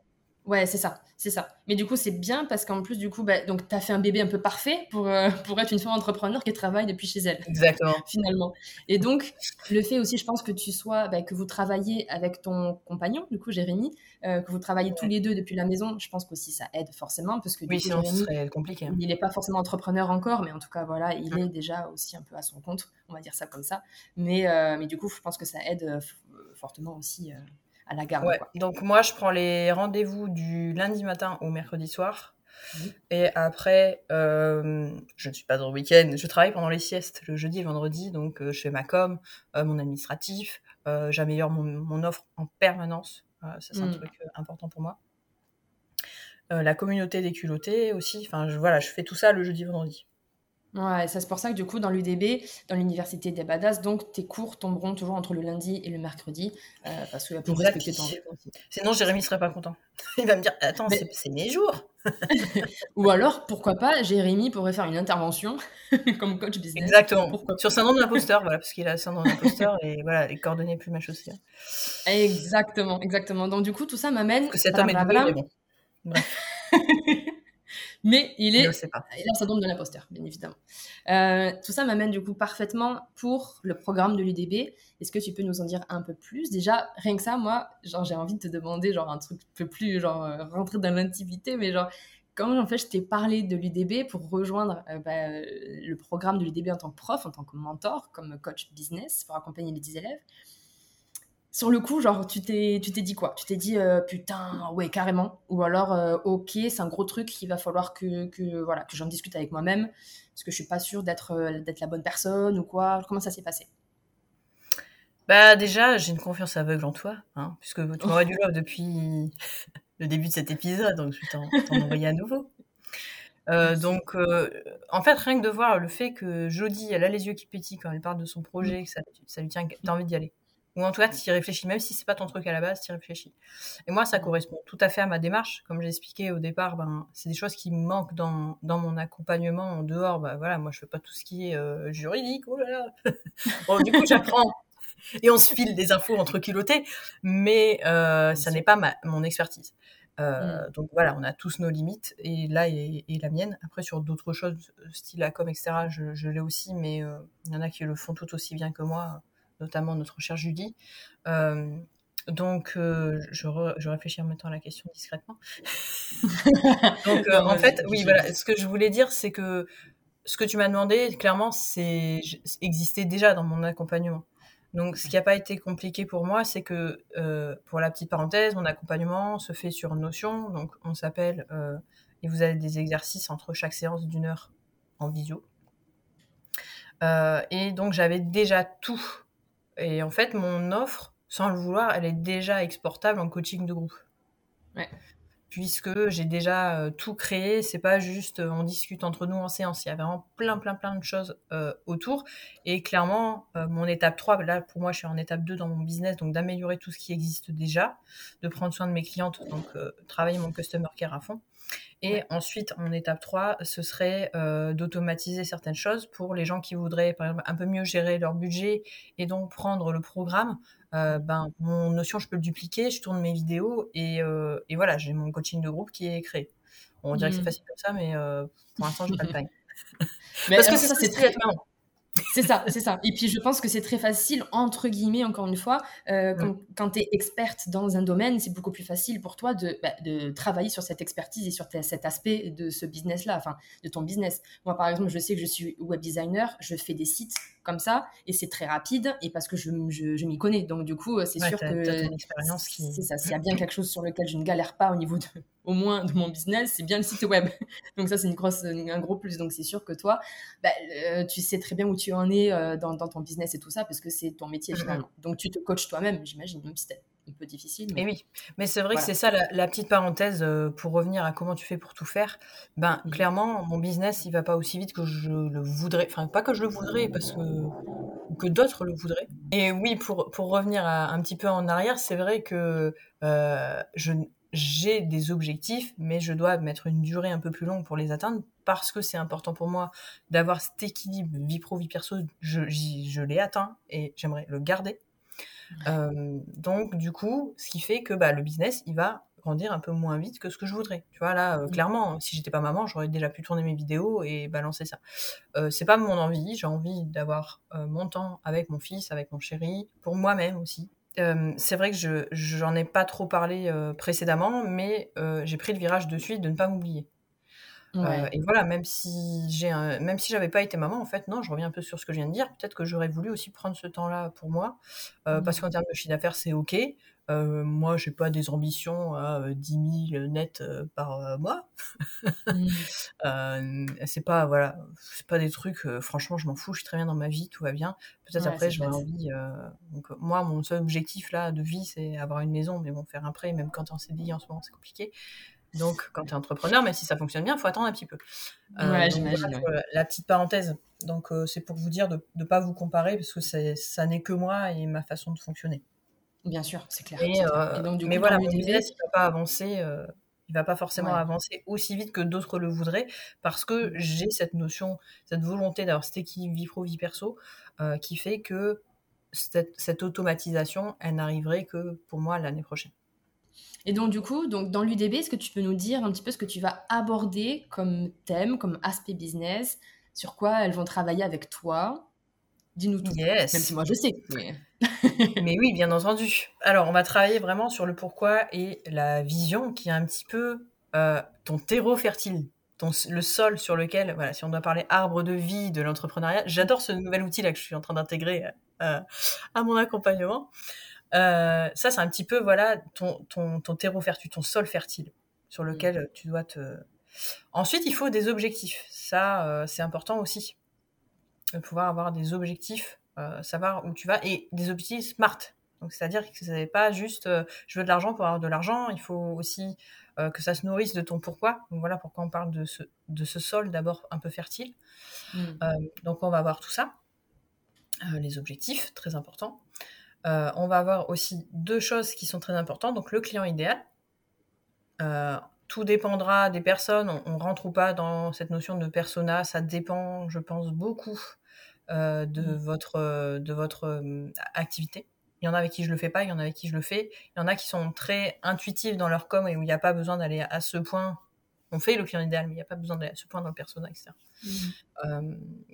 [SPEAKER 1] Ouais, c'est ça, c'est ça. Mais du coup, c'est bien parce qu'en plus, du coup, bah, donc, tu as fait un bébé un peu parfait pour, euh, pour être une femme entrepreneur qui travaille depuis chez elle.
[SPEAKER 2] Exactement.
[SPEAKER 1] finalement. Et donc, le fait aussi, je pense que tu sois, bah, que vous travaillez avec ton compagnon, du coup, Jérémy, euh, que vous travaillez tous les deux depuis la maison, je pense qu'aussi ça aide forcément parce que
[SPEAKER 2] oui, sinon ce serait compliqué. Hein.
[SPEAKER 1] Il n'est pas forcément entrepreneur encore, mais en tout cas, voilà, il est déjà aussi un peu à son compte, on va dire ça comme ça. Mais, euh, mais du coup, je pense que ça aide fortement aussi à la garde.
[SPEAKER 2] Donc moi, je prends les rendez-vous du lundi matin au mercredi soir. Et après, euh, je ne suis pas dans le week-end, je travaille pendant les siestes le jeudi et vendredi, donc euh, je fais ma com, euh, mon administratif, j'améliore mon, offre en permanence, ça c'est un mm. truc important pour moi. la communauté des culottés aussi, enfin voilà, je fais tout ça le jeudi et vendredi.
[SPEAKER 1] Ouais, c'est pour ça que du coup, dans l'UDB, dans l'université des Badass, donc tes cours tomberont toujours entre le lundi et le mercredi, euh, parce que pour respecter ton
[SPEAKER 2] Sinon, Jérémy serait pas content. Il va me dire, attends, c'est mes jours.
[SPEAKER 1] Ou alors, pourquoi pas, Jérémy pourrait faire une intervention comme coach business.
[SPEAKER 2] Exactement. Sur syndrome de l'imposteur, voilà, parce qu'il a syndrome de l'imposteur et voilà, les coordonnées plus ma chaussée.
[SPEAKER 1] Exactement, exactement. Donc du coup, tout ça m'amène.
[SPEAKER 2] Que cet homme est doué, bon. Bref.
[SPEAKER 1] Mais il est, il, a de l'imposteur, bien évidemment. Euh, tout ça m'amène du coup parfaitement pour le programme de l'UDB. Est-ce que tu peux nous en dire un peu plus? Déjà, rien que ça, moi, genre, j'ai envie de te demander genre un truc un peu plus, genre, euh, rentrer dans l'intimité, mais genre, comment en fait je t'ai parlé de l'UDB pour rejoindre euh, bah, le programme de l'UDB en tant que prof, en tant que mentor, comme coach business pour accompagner les élèves? Sur le coup, genre, tu t'es, tu t'es dit quoi? Tu t'es dit, euh, putain, ouais, carrément. Ou alors, euh, ok, c'est un gros truc, il va falloir que, que voilà, que j'en discute avec moi-même, parce que je suis pas sûre d'être, euh, d'être la bonne personne ou quoi. Comment ça s'est passé?
[SPEAKER 2] Bah, déjà, j'ai une confiance aveugle en toi, hein, puisque tu m'envoies du love depuis le début de cet épisode, donc je vais t'en, envoyer à nouveau. donc, en fait, rien que de voir le fait que Jodie, elle a les yeux qui pétillent quand elle parle de son projet, que ça, ça lui tient, t'as envie d'y aller. Ou en tout cas, tu y réfléchis, même si c'est pas ton truc à la base, tu y réfléchis. Et moi, ça correspond tout à fait à ma démarche. Comme j'ai expliqué au départ, ben, c'est des choses qui me manquent dans, dans mon accompagnement en dehors. Ben, voilà, moi, je fais pas tout ce qui est euh, juridique. Oh là là. bon, du coup, j'apprends. Et on se file des infos entre culottés, mais euh, ça n'est pas ma, mon expertise. Euh, mm. Donc voilà, on a tous nos limites, et là et, la mienne. Après, sur d'autres choses, style la com, etc., je, je l'ai aussi, mais il y en a qui le font tout aussi bien que moi notamment notre chère Julie. Euh, donc, euh, je, je, réfléchis en même temps à la question discrètement. donc, euh, en fait, oui, voilà, ce que je voulais dire, c'est que ce que tu m'as demandé, clairement, c'est existait déjà dans mon accompagnement. Donc, ce qui n'a pas été compliqué pour moi, c'est que, pour la petite parenthèse, mon accompagnement se fait sur Notion. Donc, on s'appelle, et vous avez des exercices entre chaque séance d'une heure en visio. et donc, j'avais déjà tout et en fait, mon offre, sans le vouloir, elle est déjà exportable en coaching de groupe.
[SPEAKER 1] Ouais.
[SPEAKER 2] Puisque j'ai déjà euh, tout créé, c'est pas juste euh, on discute entre nous en séance, il y a vraiment plein plein plein de choses euh, autour. Et clairement, mon étape 3, là pour moi je suis en étape 2 dans mon business, donc d'améliorer tout ce qui existe déjà, de prendre soin de mes clientes, donc travailler mon customer care à fond. Et ensuite, en étape 3, ce serait euh, d'automatiser certaines choses pour les gens qui voudraient, par exemple, un peu mieux gérer leur budget et donc prendre le programme. Euh, ben, mon notion, je peux le dupliquer, je tourne mes vidéos et, euh, et voilà, j'ai mon coaching de groupe qui est créé. On dirait que c'est mmh. facile comme ça, mais pour l'instant, je n'ai pas de time.
[SPEAKER 1] Parce que ça, c'est très... C'est ça, c'est ça. Et puis je pense que c'est très facile, entre guillemets, encore une fois, euh, quand, quand tu es experte dans un domaine, c'est beaucoup plus facile pour toi de, bah, de travailler sur cette expertise et sur cet aspect de ce business-là, enfin de ton business. Moi, par exemple, je sais que je suis web designer, je fais des sites comme ça et c'est très rapide et parce que je, je, je m'y connais. Donc du coup, c'est
[SPEAKER 2] Ouais,
[SPEAKER 1] sûr que
[SPEAKER 2] expérience qui-
[SPEAKER 1] c'est ça. S'il y a bien quelque chose sur lequel je ne galère pas au niveau de, au moins de mon business, c'est bien le site web. Donc ça, c'est une grosse, un gros plus. Donc c'est sûr que toi, bah, euh, tu sais très bien où tu en es euh, dans, dans ton business et tout ça parce que c'est ton métier
[SPEAKER 2] Mhm.
[SPEAKER 1] finalement. Donc tu te coaches toi-même, j'imagine, même si c'est un peu difficile.
[SPEAKER 2] Et
[SPEAKER 1] Mais...
[SPEAKER 2] oui, mais c'est vrai
[SPEAKER 1] Voilà.
[SPEAKER 2] que c'est ça la, la petite parenthèse euh, pour revenir à comment tu fais pour tout faire. Ben
[SPEAKER 1] Mhm.
[SPEAKER 2] clairement, mon business il va pas aussi vite que je le voudrais. Enfin, pas que je le voudrais, parce que que d'autres le voudraient. Et oui, pour pour revenir à- un petit peu en arrière, c'est vrai que euh, je j'ai des objectifs, mais je dois mettre une durée un peu plus longue pour les atteindre parce que c'est important pour moi d'avoir cet équilibre vie pro vie perso. Je je l'ai atteint et j'aimerais le garder. Euh, donc, du coup, ce qui fait que bah, le business, il va grandir un peu moins vite que ce que je voudrais. Tu vois, là, euh,
[SPEAKER 1] Mm.
[SPEAKER 2] clairement, si j'étais pas maman, j'aurais déjà pu tourner mes vidéos et balancer ça. Euh, c'est pas mon envie. J'ai envie d'avoir mon temps avec mon fils, avec mon chéri, pour moi-même aussi. C'est vrai que je j'en ai pas trop parlé précédemment, mais j'ai pris le virage de suite de ne pas m'oublier.
[SPEAKER 1] Ouais.
[SPEAKER 2] Euh, et voilà, même si j'ai un- même si j'avais pas été maman, en fait, non, je reviens un peu sur ce que je viens de dire. Peut-être que j'aurais voulu aussi prendre ce temps-là pour moi, euh,
[SPEAKER 1] Mhm.
[SPEAKER 2] parce qu'en termes de chiffre d'affaires, c'est ok. Euh, moi, j'ai pas des ambitions à euh, 10 000 net euh, par mois.
[SPEAKER 1] Mm.
[SPEAKER 2] Euh, c'est pas voilà, c'est pas des trucs. franchement, je m'en fous. Je suis très bien dans ma vie, tout va bien. Peut-être
[SPEAKER 1] Ouais,
[SPEAKER 2] après, j'aurais envie. donc moi, mon seul objectif là de vie, c'est avoir une maison, mais bon, faire un prêt, même quand t'es en CDI en ce moment, c'est compliqué. Donc, quand tu es entrepreneur, même si ça fonctionne bien, il faut attendre un petit peu. Euh,
[SPEAKER 1] Ouais,
[SPEAKER 2] donc
[SPEAKER 1] j'imagine,
[SPEAKER 2] voilà,
[SPEAKER 1] ouais.
[SPEAKER 2] pour la- petite parenthèse. Donc, euh, c'est pour vous dire de ne pas vous comparer parce que ça n'est que moi et ma façon de fonctionner.
[SPEAKER 1] Bien sûr, c'est clair.
[SPEAKER 2] Et,
[SPEAKER 1] c'est clair.
[SPEAKER 2] euh,
[SPEAKER 1] Et donc, du
[SPEAKER 2] mais voilà, mon business, il va pas avancer. euh, il va pas forcément
[SPEAKER 1] Ouais.
[SPEAKER 2] avancer aussi vite que d'autres le voudraient parce que j'ai cette notion, cette volonté d'avoir cet équilibre vie pro, vie perso euh, qui fait que cette, cette automatisation, elle n'arriverait que pour moi l'année prochaine.
[SPEAKER 1] Et donc, du coup, donc, dans l'UDB, est-ce que tu peux nous dire un petit peu ce que tu vas aborder comme thème, comme aspect business, sur quoi elles vont travailler avec toi? Dis-nous tout.
[SPEAKER 2] Yes.
[SPEAKER 1] Même si moi, je sais. Mais...
[SPEAKER 2] Mais oui, bien entendu. Alors, on va travailler vraiment sur le pourquoi et la vision qui est un petit peu euh, ton terreau fertile, ton, le sol sur lequel, voilà, si on doit parler arbre de vie de l'entrepreneuriat, j'adore ce nouvel outil là que je suis en train d'intégrer euh, à mon accompagnement. Euh, ça, c'est un petit peu, voilà, ton, ton, ton terreau fertile, ton sol fertile sur lequel tu dois te. Ensuite, il faut des objectifs. Ça, euh, c'est important aussi. De pouvoir avoir des objectifs, euh, savoir où tu vas et des objectifs smart. Donc, c'est-à-dire que ce n'est pas juste euh, je veux de l'argent pour avoir de l'argent. Il faut aussi euh, que ça se nourrisse de ton pourquoi. Donc, voilà pourquoi on parle de ce, de ce sol d'abord un peu fertile.
[SPEAKER 1] Mm.
[SPEAKER 2] Euh, donc, on va voir tout ça. Euh, les objectifs, très importants. Euh, on va avoir aussi deux choses qui sont très importantes. Donc, le client idéal. Euh, tout dépendra des personnes. On, on, rentre ou pas dans cette notion de persona. Ça dépend, je pense, beaucoup euh, de, mmh. votre, de votre activité. Il y en a avec qui je le fais pas, il y en a avec qui je le fais. Il y en a qui sont très intuitifs dans leur com et où il n'y a pas besoin d'aller à ce point. On fait le client idéal, mais il n'y a pas besoin d'aller à ce point dans le persona, etc. Mmh. Euh,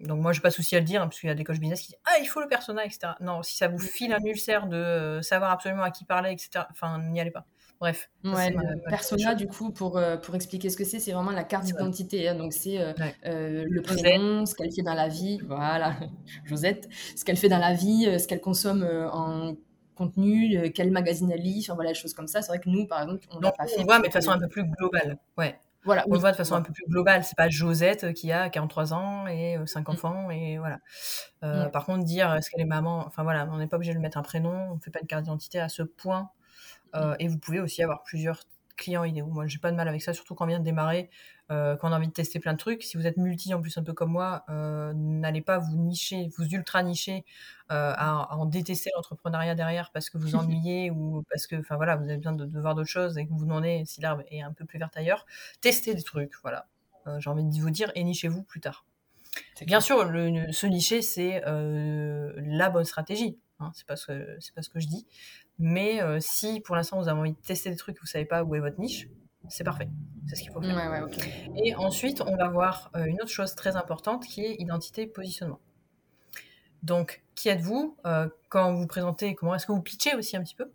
[SPEAKER 2] donc moi, j'ai pas de souci à le dire, hein, parce qu'il y a des coachs business qui disent ah il faut le persona, etc. Non, si ça vous file un ulcère de euh, savoir absolument à qui parler, etc. Enfin, n'y allez pas. Bref.
[SPEAKER 1] Ouais, le ma, persona, du coup, pour, euh, pour expliquer ce que c'est, c'est vraiment la carte d'identité. Hein, donc, c'est euh, ouais. euh, le prénom, ce qu'elle fait dans la vie, voilà, Josette, ce qu'elle fait dans la vie, ce qu'elle consomme en contenu, quel magazine elle lit, enfin, voilà, des choses comme ça. C'est vrai que nous, par exemple, on l'a pas fait.
[SPEAKER 2] On voit, mais de façon un peu plus globale. Ouais.
[SPEAKER 1] Voilà,
[SPEAKER 2] on
[SPEAKER 1] oui,
[SPEAKER 2] le voit de façon
[SPEAKER 1] ouais.
[SPEAKER 2] un peu plus globale. C'est pas Josette qui a 43 ans et 5 enfants, mmh. et voilà. Euh, mmh. Par contre, dire est-ce qu'elle est maman, enfin voilà, on n'est pas obligé de mettre un prénom, on ne fait pas une carte d'identité à ce point. Euh, et vous pouvez aussi avoir plusieurs clients idéaux. Moi, j'ai pas de mal avec ça, surtout quand on vient de démarrer, euh, quand on a envie de tester plein de trucs. Si vous êtes multi, en plus un peu comme moi, euh, n'allez pas vous nicher, vous ultra nicher, euh, à, à, en détester l'entrepreneuriat derrière parce que vous ennuyez ou parce que, enfin voilà, vous avez besoin de, de, voir d'autres choses et que vous demandez si l'herbe est un peu plus verte ailleurs. Testez des trucs, voilà. J'ai envie de vous dire, et nichez-vous plus tard. Bien sûr, le, se nicher, c'est la bonne stratégie. Hein, c'est pas ce que c'est pas ce que je dis. Mais euh, si pour l'instant vous avez envie de tester des trucs, vous savez pas où est votre niche, c'est parfait. C'est ce qu'il faut faire.
[SPEAKER 1] Ouais, ouais, okay.
[SPEAKER 2] Et ensuite, on va voir euh, une autre chose très importante qui est identité positionnement. Donc, qui êtes-vous euh, Quand vous vous présentez, comment est-ce que vous pitchez aussi un petit peu?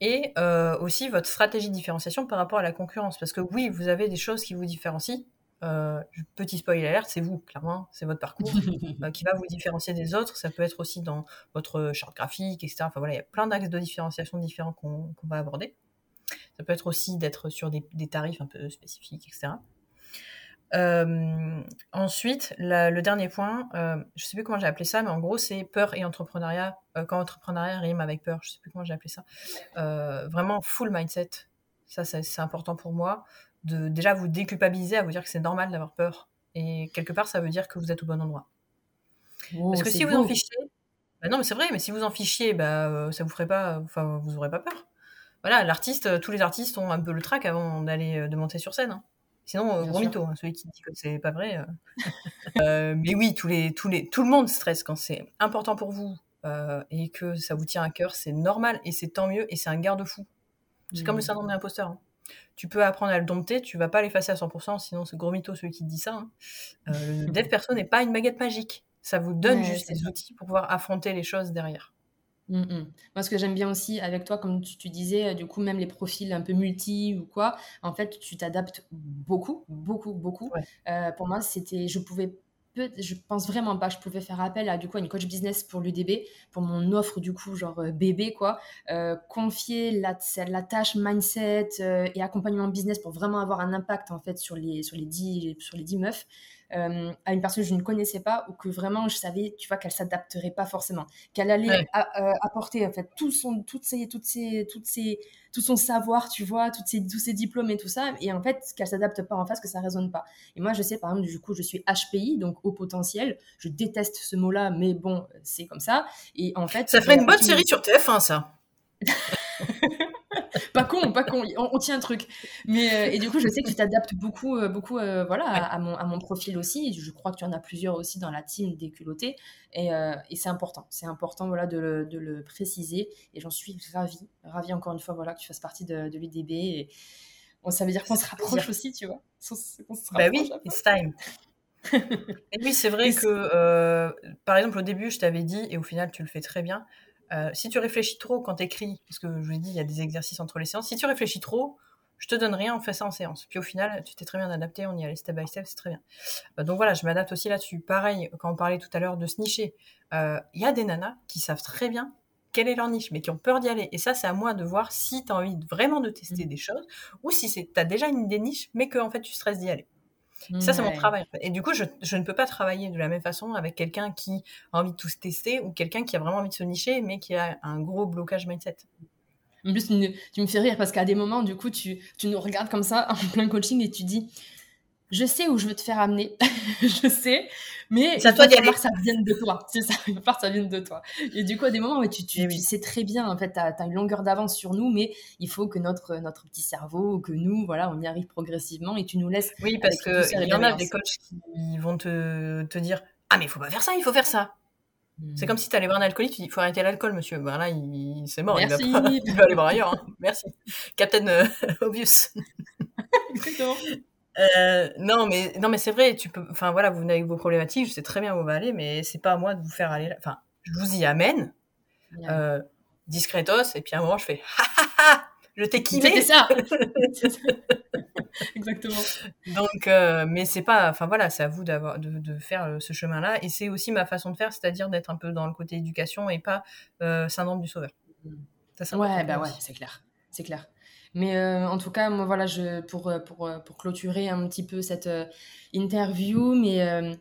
[SPEAKER 2] Et aussi votre stratégie de différenciation par rapport à la concurrence. Parce que oui, vous avez des choses qui vous différencient. Euh, petit spoil alerte, c'est vous, clairement, c'est votre parcours qui va vous différencier des autres. Ça peut être aussi dans votre charte graphique, etc. Enfin voilà, il y a plein d'axes de différenciation différents qu'on va aborder. Ça peut être aussi d'être sur des, des, tarifs un peu spécifiques, etc. Euh, ensuite, le dernier point, euh, je sais plus comment j'ai appelé ça, mais en gros, c'est peur et entrepreneuriat. Euh, quand entrepreneuriat rime avec peur, je sais plus comment j'ai appelé ça. Euh, vraiment full mindset. Ça, c'est important pour moi. De déjà vous déculpabiliser, à vous dire que c'est normal d'avoir peur. Et quelque part, ça veut dire que vous êtes au bon endroit. Oh, Parce que si vous en fichiez, bah non, mais c'est vrai, mais si vous en fichiez, bah, ça vous ferait pas, enfin, vous aurez pas peur. Voilà, l'artiste, tous les artistes ont un peu le trac avant d'aller de monter sur scène. Hein. Sinon, euh, gros mytho, hein, celui qui dit que c'est pas vrai. Euh. Euh, mais oui, tous les, tous les, tout le monde stresse quand c'est important pour vous et que ça vous tient à cœur, c'est normal et c'est tant mieux et c'est un garde-fou. C'est comme le mmh. syndrome de l'imposteur. Hein. Tu peux apprendre à le dompter, tu vas pas l'effacer à 100%, sinon c'est gros mytho celui qui te dit ça. Hein. le dev perso n'est pas une baguette magique. Ça vous donne juste des outils pour pouvoir affronter les choses derrière.
[SPEAKER 1] Mmh, mmh. Moi, ce que j'aime bien aussi avec toi, comme tu, disais, du coup, même les profils un peu multi ou quoi, en fait, tu t'adaptes beaucoup, beaucoup, beaucoup. Euh, pour moi, c'était, je pouvais je pense vraiment pas je pouvais faire appel à du coup une coach business pour l'UDB pour mon offre du coup genre euh, bébé quoi. Euh, confier la, la tâche mindset et accompagnement business pour vraiment avoir un impact en fait sur les sur les 10 sur les 10 meufs euh, à une personne que je ne connaissais pas ou que vraiment je savais, tu vois, qu'elle s'adapterait pas forcément, qu'elle allait euh, apporter en fait tout son, toutes ses, toutes ses, toutes ses, tout son savoir, tu vois, toutes ses, tous ses diplômes et tout ça, et en fait qu'elle s'adapte pas en face, que ça résonne pas. Et moi, je sais par exemple, du coup, je suis HPI, donc au potentiel. Je déteste ce mot-là, mais bon, c'est comme ça. Et en fait,
[SPEAKER 2] ça ferait une bonne série sur TF1, ça.
[SPEAKER 1] pas con, pas con, on, tient un truc. Mais, euh, et du coup, je sais que tu t'adaptes beaucoup, euh, beaucoup euh, voilà, à, mon, à mon profil aussi. Je crois que tu en as plusieurs aussi dans la team des culottés. Et, et c'est important, c'est important voilà, de, le, de le préciser. Et j'en suis ravie, ravie encore une fois voilà, que tu fasses partie de, de l'UDB. Et bon, ça veut dire qu'on se rapproche aussi, tu vois.
[SPEAKER 2] bah oui, it's time. et oui, c'est vrai que, par exemple, au début, je t'avais dit, et au final, tu le fais très bien, euh, si tu réfléchis trop quand tu écris, parce que je vous ai dit, il y a des exercices entre les séances, si tu réfléchis trop, je te donne rien, on fait ça en séance. Puis au final, tu t'es très bien adapté, on y allait step by step, c'est très bien. Euh, donc voilà, je m'adapte aussi là-dessus. Pareil, quand on parlait tout à l'heure de se nicher, euh, il y a des nanas qui savent très bien quelle est leur niche, mais qui ont peur d'y aller. Et ça, c'est à moi de voir si tu as envie vraiment de tester mmh. des choses, ou si tu as déjà une idée niche, mais que en fait tu stresses d'y aller. Ça, c'est mon travail. Et du coup, je, je, ne peux pas travailler de la même façon avec quelqu'un qui a envie de tout tester ou quelqu'un qui a vraiment envie de se nicher, mais qui a un gros blocage mindset.
[SPEAKER 1] En plus, tu me fais rire parce qu'à des moments, du coup, tu, tu nous regardes comme ça en plein coaching et tu dis je sais où je veux te faire amener, je sais, mais ça il va falloir que ça vienne de toi. C'est ça, il va falloir que ça vienne de toi. Et du coup, à des moments, tu, tu, eh sais très bien, en fait, tu as, une longueur d'avance sur nous, mais il faut que notre, notre petit cerveau, que nous, voilà, on y arrive progressivement et tu nous laisses.
[SPEAKER 2] Oui, parce qu'il y en a des coachs qui vont te, te dire Ah, mais il faut pas faire ça, il faut faire ça. C'est hmm. comme si tu allais voir un alcoolique, tu dis il faut arrêter l'alcool, monsieur. Ben là, il... c'est mort, il va, pas... il va, aller voir ailleurs. Hein. Merci. Captain euh, Obvious. Exactement. Euh, non, mais non, mais c'est vrai. Tu peux. Enfin voilà, vous venez avec vos problématiques. Je sais très bien où on va aller, mais c'est pas à moi de vous faire aller. Là. Enfin, je vous y amène, euh, discretos, et puis à un moment, je fais ha ha ha. Je t'ai.
[SPEAKER 1] C'est ça. Exactement.
[SPEAKER 2] Donc, euh, mais c'est pas. Enfin voilà, c'est à vous d'avoir de, de, faire euh, ce chemin-là, et c'est aussi ma façon de faire, c'est-à-dire d'être un peu dans le côté éducation et pas euh, syndrome du sauveur.
[SPEAKER 1] Ça, ouais, bah ouais, c'est clair, c'est clair. Mais euh, en tout cas, moi, voilà, je, pour, euh, pour, euh, pour clôturer un petit peu cette interview, mais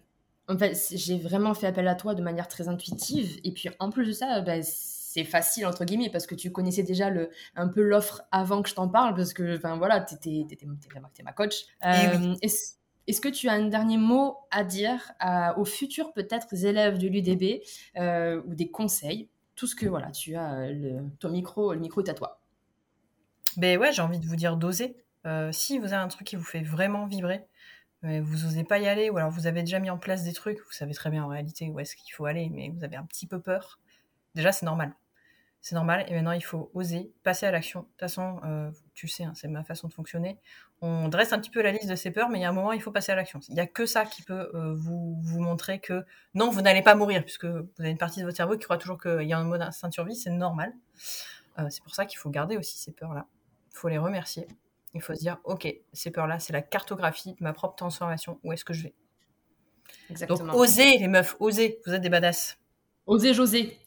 [SPEAKER 1] en fait, j'ai vraiment fait appel à toi de manière très intuitive. Et puis, en plus de ça, bah, c'est facile, entre guillemets, parce que tu connaissais déjà le, un peu l'offre avant que je t'en parle, parce que, enfin, voilà, tu étais, ma coach. Eh est-ce que tu as un dernier mot à dire aux futurs peut-être élèves de l'UDB ou des conseils? Tout ce que voilà, tu as, le, ton micro, le micro est à toi.
[SPEAKER 2] Ben ouais, j'ai envie de vous dire d'oser. Euh, si vous avez un truc qui vous fait vraiment vibrer, mais vous osez pas y aller, ou alors vous avez déjà mis en place des trucs, vous savez très bien en réalité où est-ce qu'il faut aller, mais vous avez un petit peu peur. Déjà, c'est normal. C'est normal, et maintenant il faut oser passer à l'action. De toute façon, euh, tu sais, hein, c'est ma façon de fonctionner. On dresse un petit peu la liste de ses peurs, mais il y a un moment, il faut passer à l'action. Il n'y a que ça qui peut euh, vous, montrer que non, vous n'allez pas mourir, puisque vous avez une partie de votre cerveau qui croit toujours qu'il y a un mode instinct de survie, c'est normal. C'est pour ça qu'il faut garder aussi ces peurs-là. Il faut les remercier. Il faut se dire, ok, ces peurs-là, c'est la cartographie de ma propre transformation. Où est-ce que je vais? Exactement. Donc, osez, les meufs, osez. Vous êtes des badass.
[SPEAKER 1] Osez, José,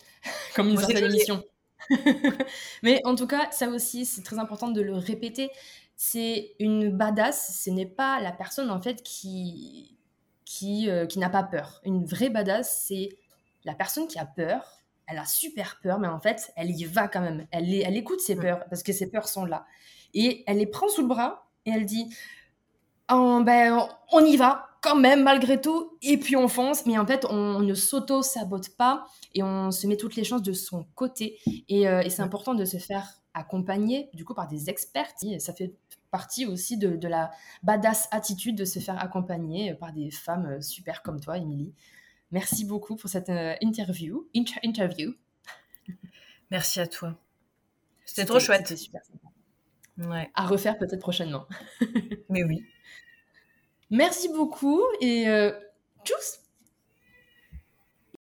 [SPEAKER 1] comme une certaine émission. Mais en tout cas, ça aussi, c'est très important de le répéter. C'est une badass, ce n'est pas la personne en fait qui, qui, euh, qui n'a pas peur. Une vraie badass, c'est la personne qui a peur, elle a super peur, mais en fait, elle y va quand même. Elle, elle écoute ses peurs, parce que ses peurs sont là. Et elle les prend sous le bras et elle dit oh, ben, on y va quand même, malgré tout, et puis on fonce, mais en fait, on ne s'auto-sabote pas et on se met toutes les chances de son côté. Et, euh, c'est important de se faire accompagner, du coup, par des experts. Ça fait partie aussi de, la badass attitude de se faire accompagner par des femmes euh, super comme toi, Émilie. Merci beaucoup pour cette euh, interview. interview.
[SPEAKER 2] Merci à toi. C'était trop chouette.
[SPEAKER 1] C'était super sympa. Ouais. À refaire peut-être prochainement.
[SPEAKER 2] Mais oui.
[SPEAKER 1] Merci beaucoup et euh, tchuss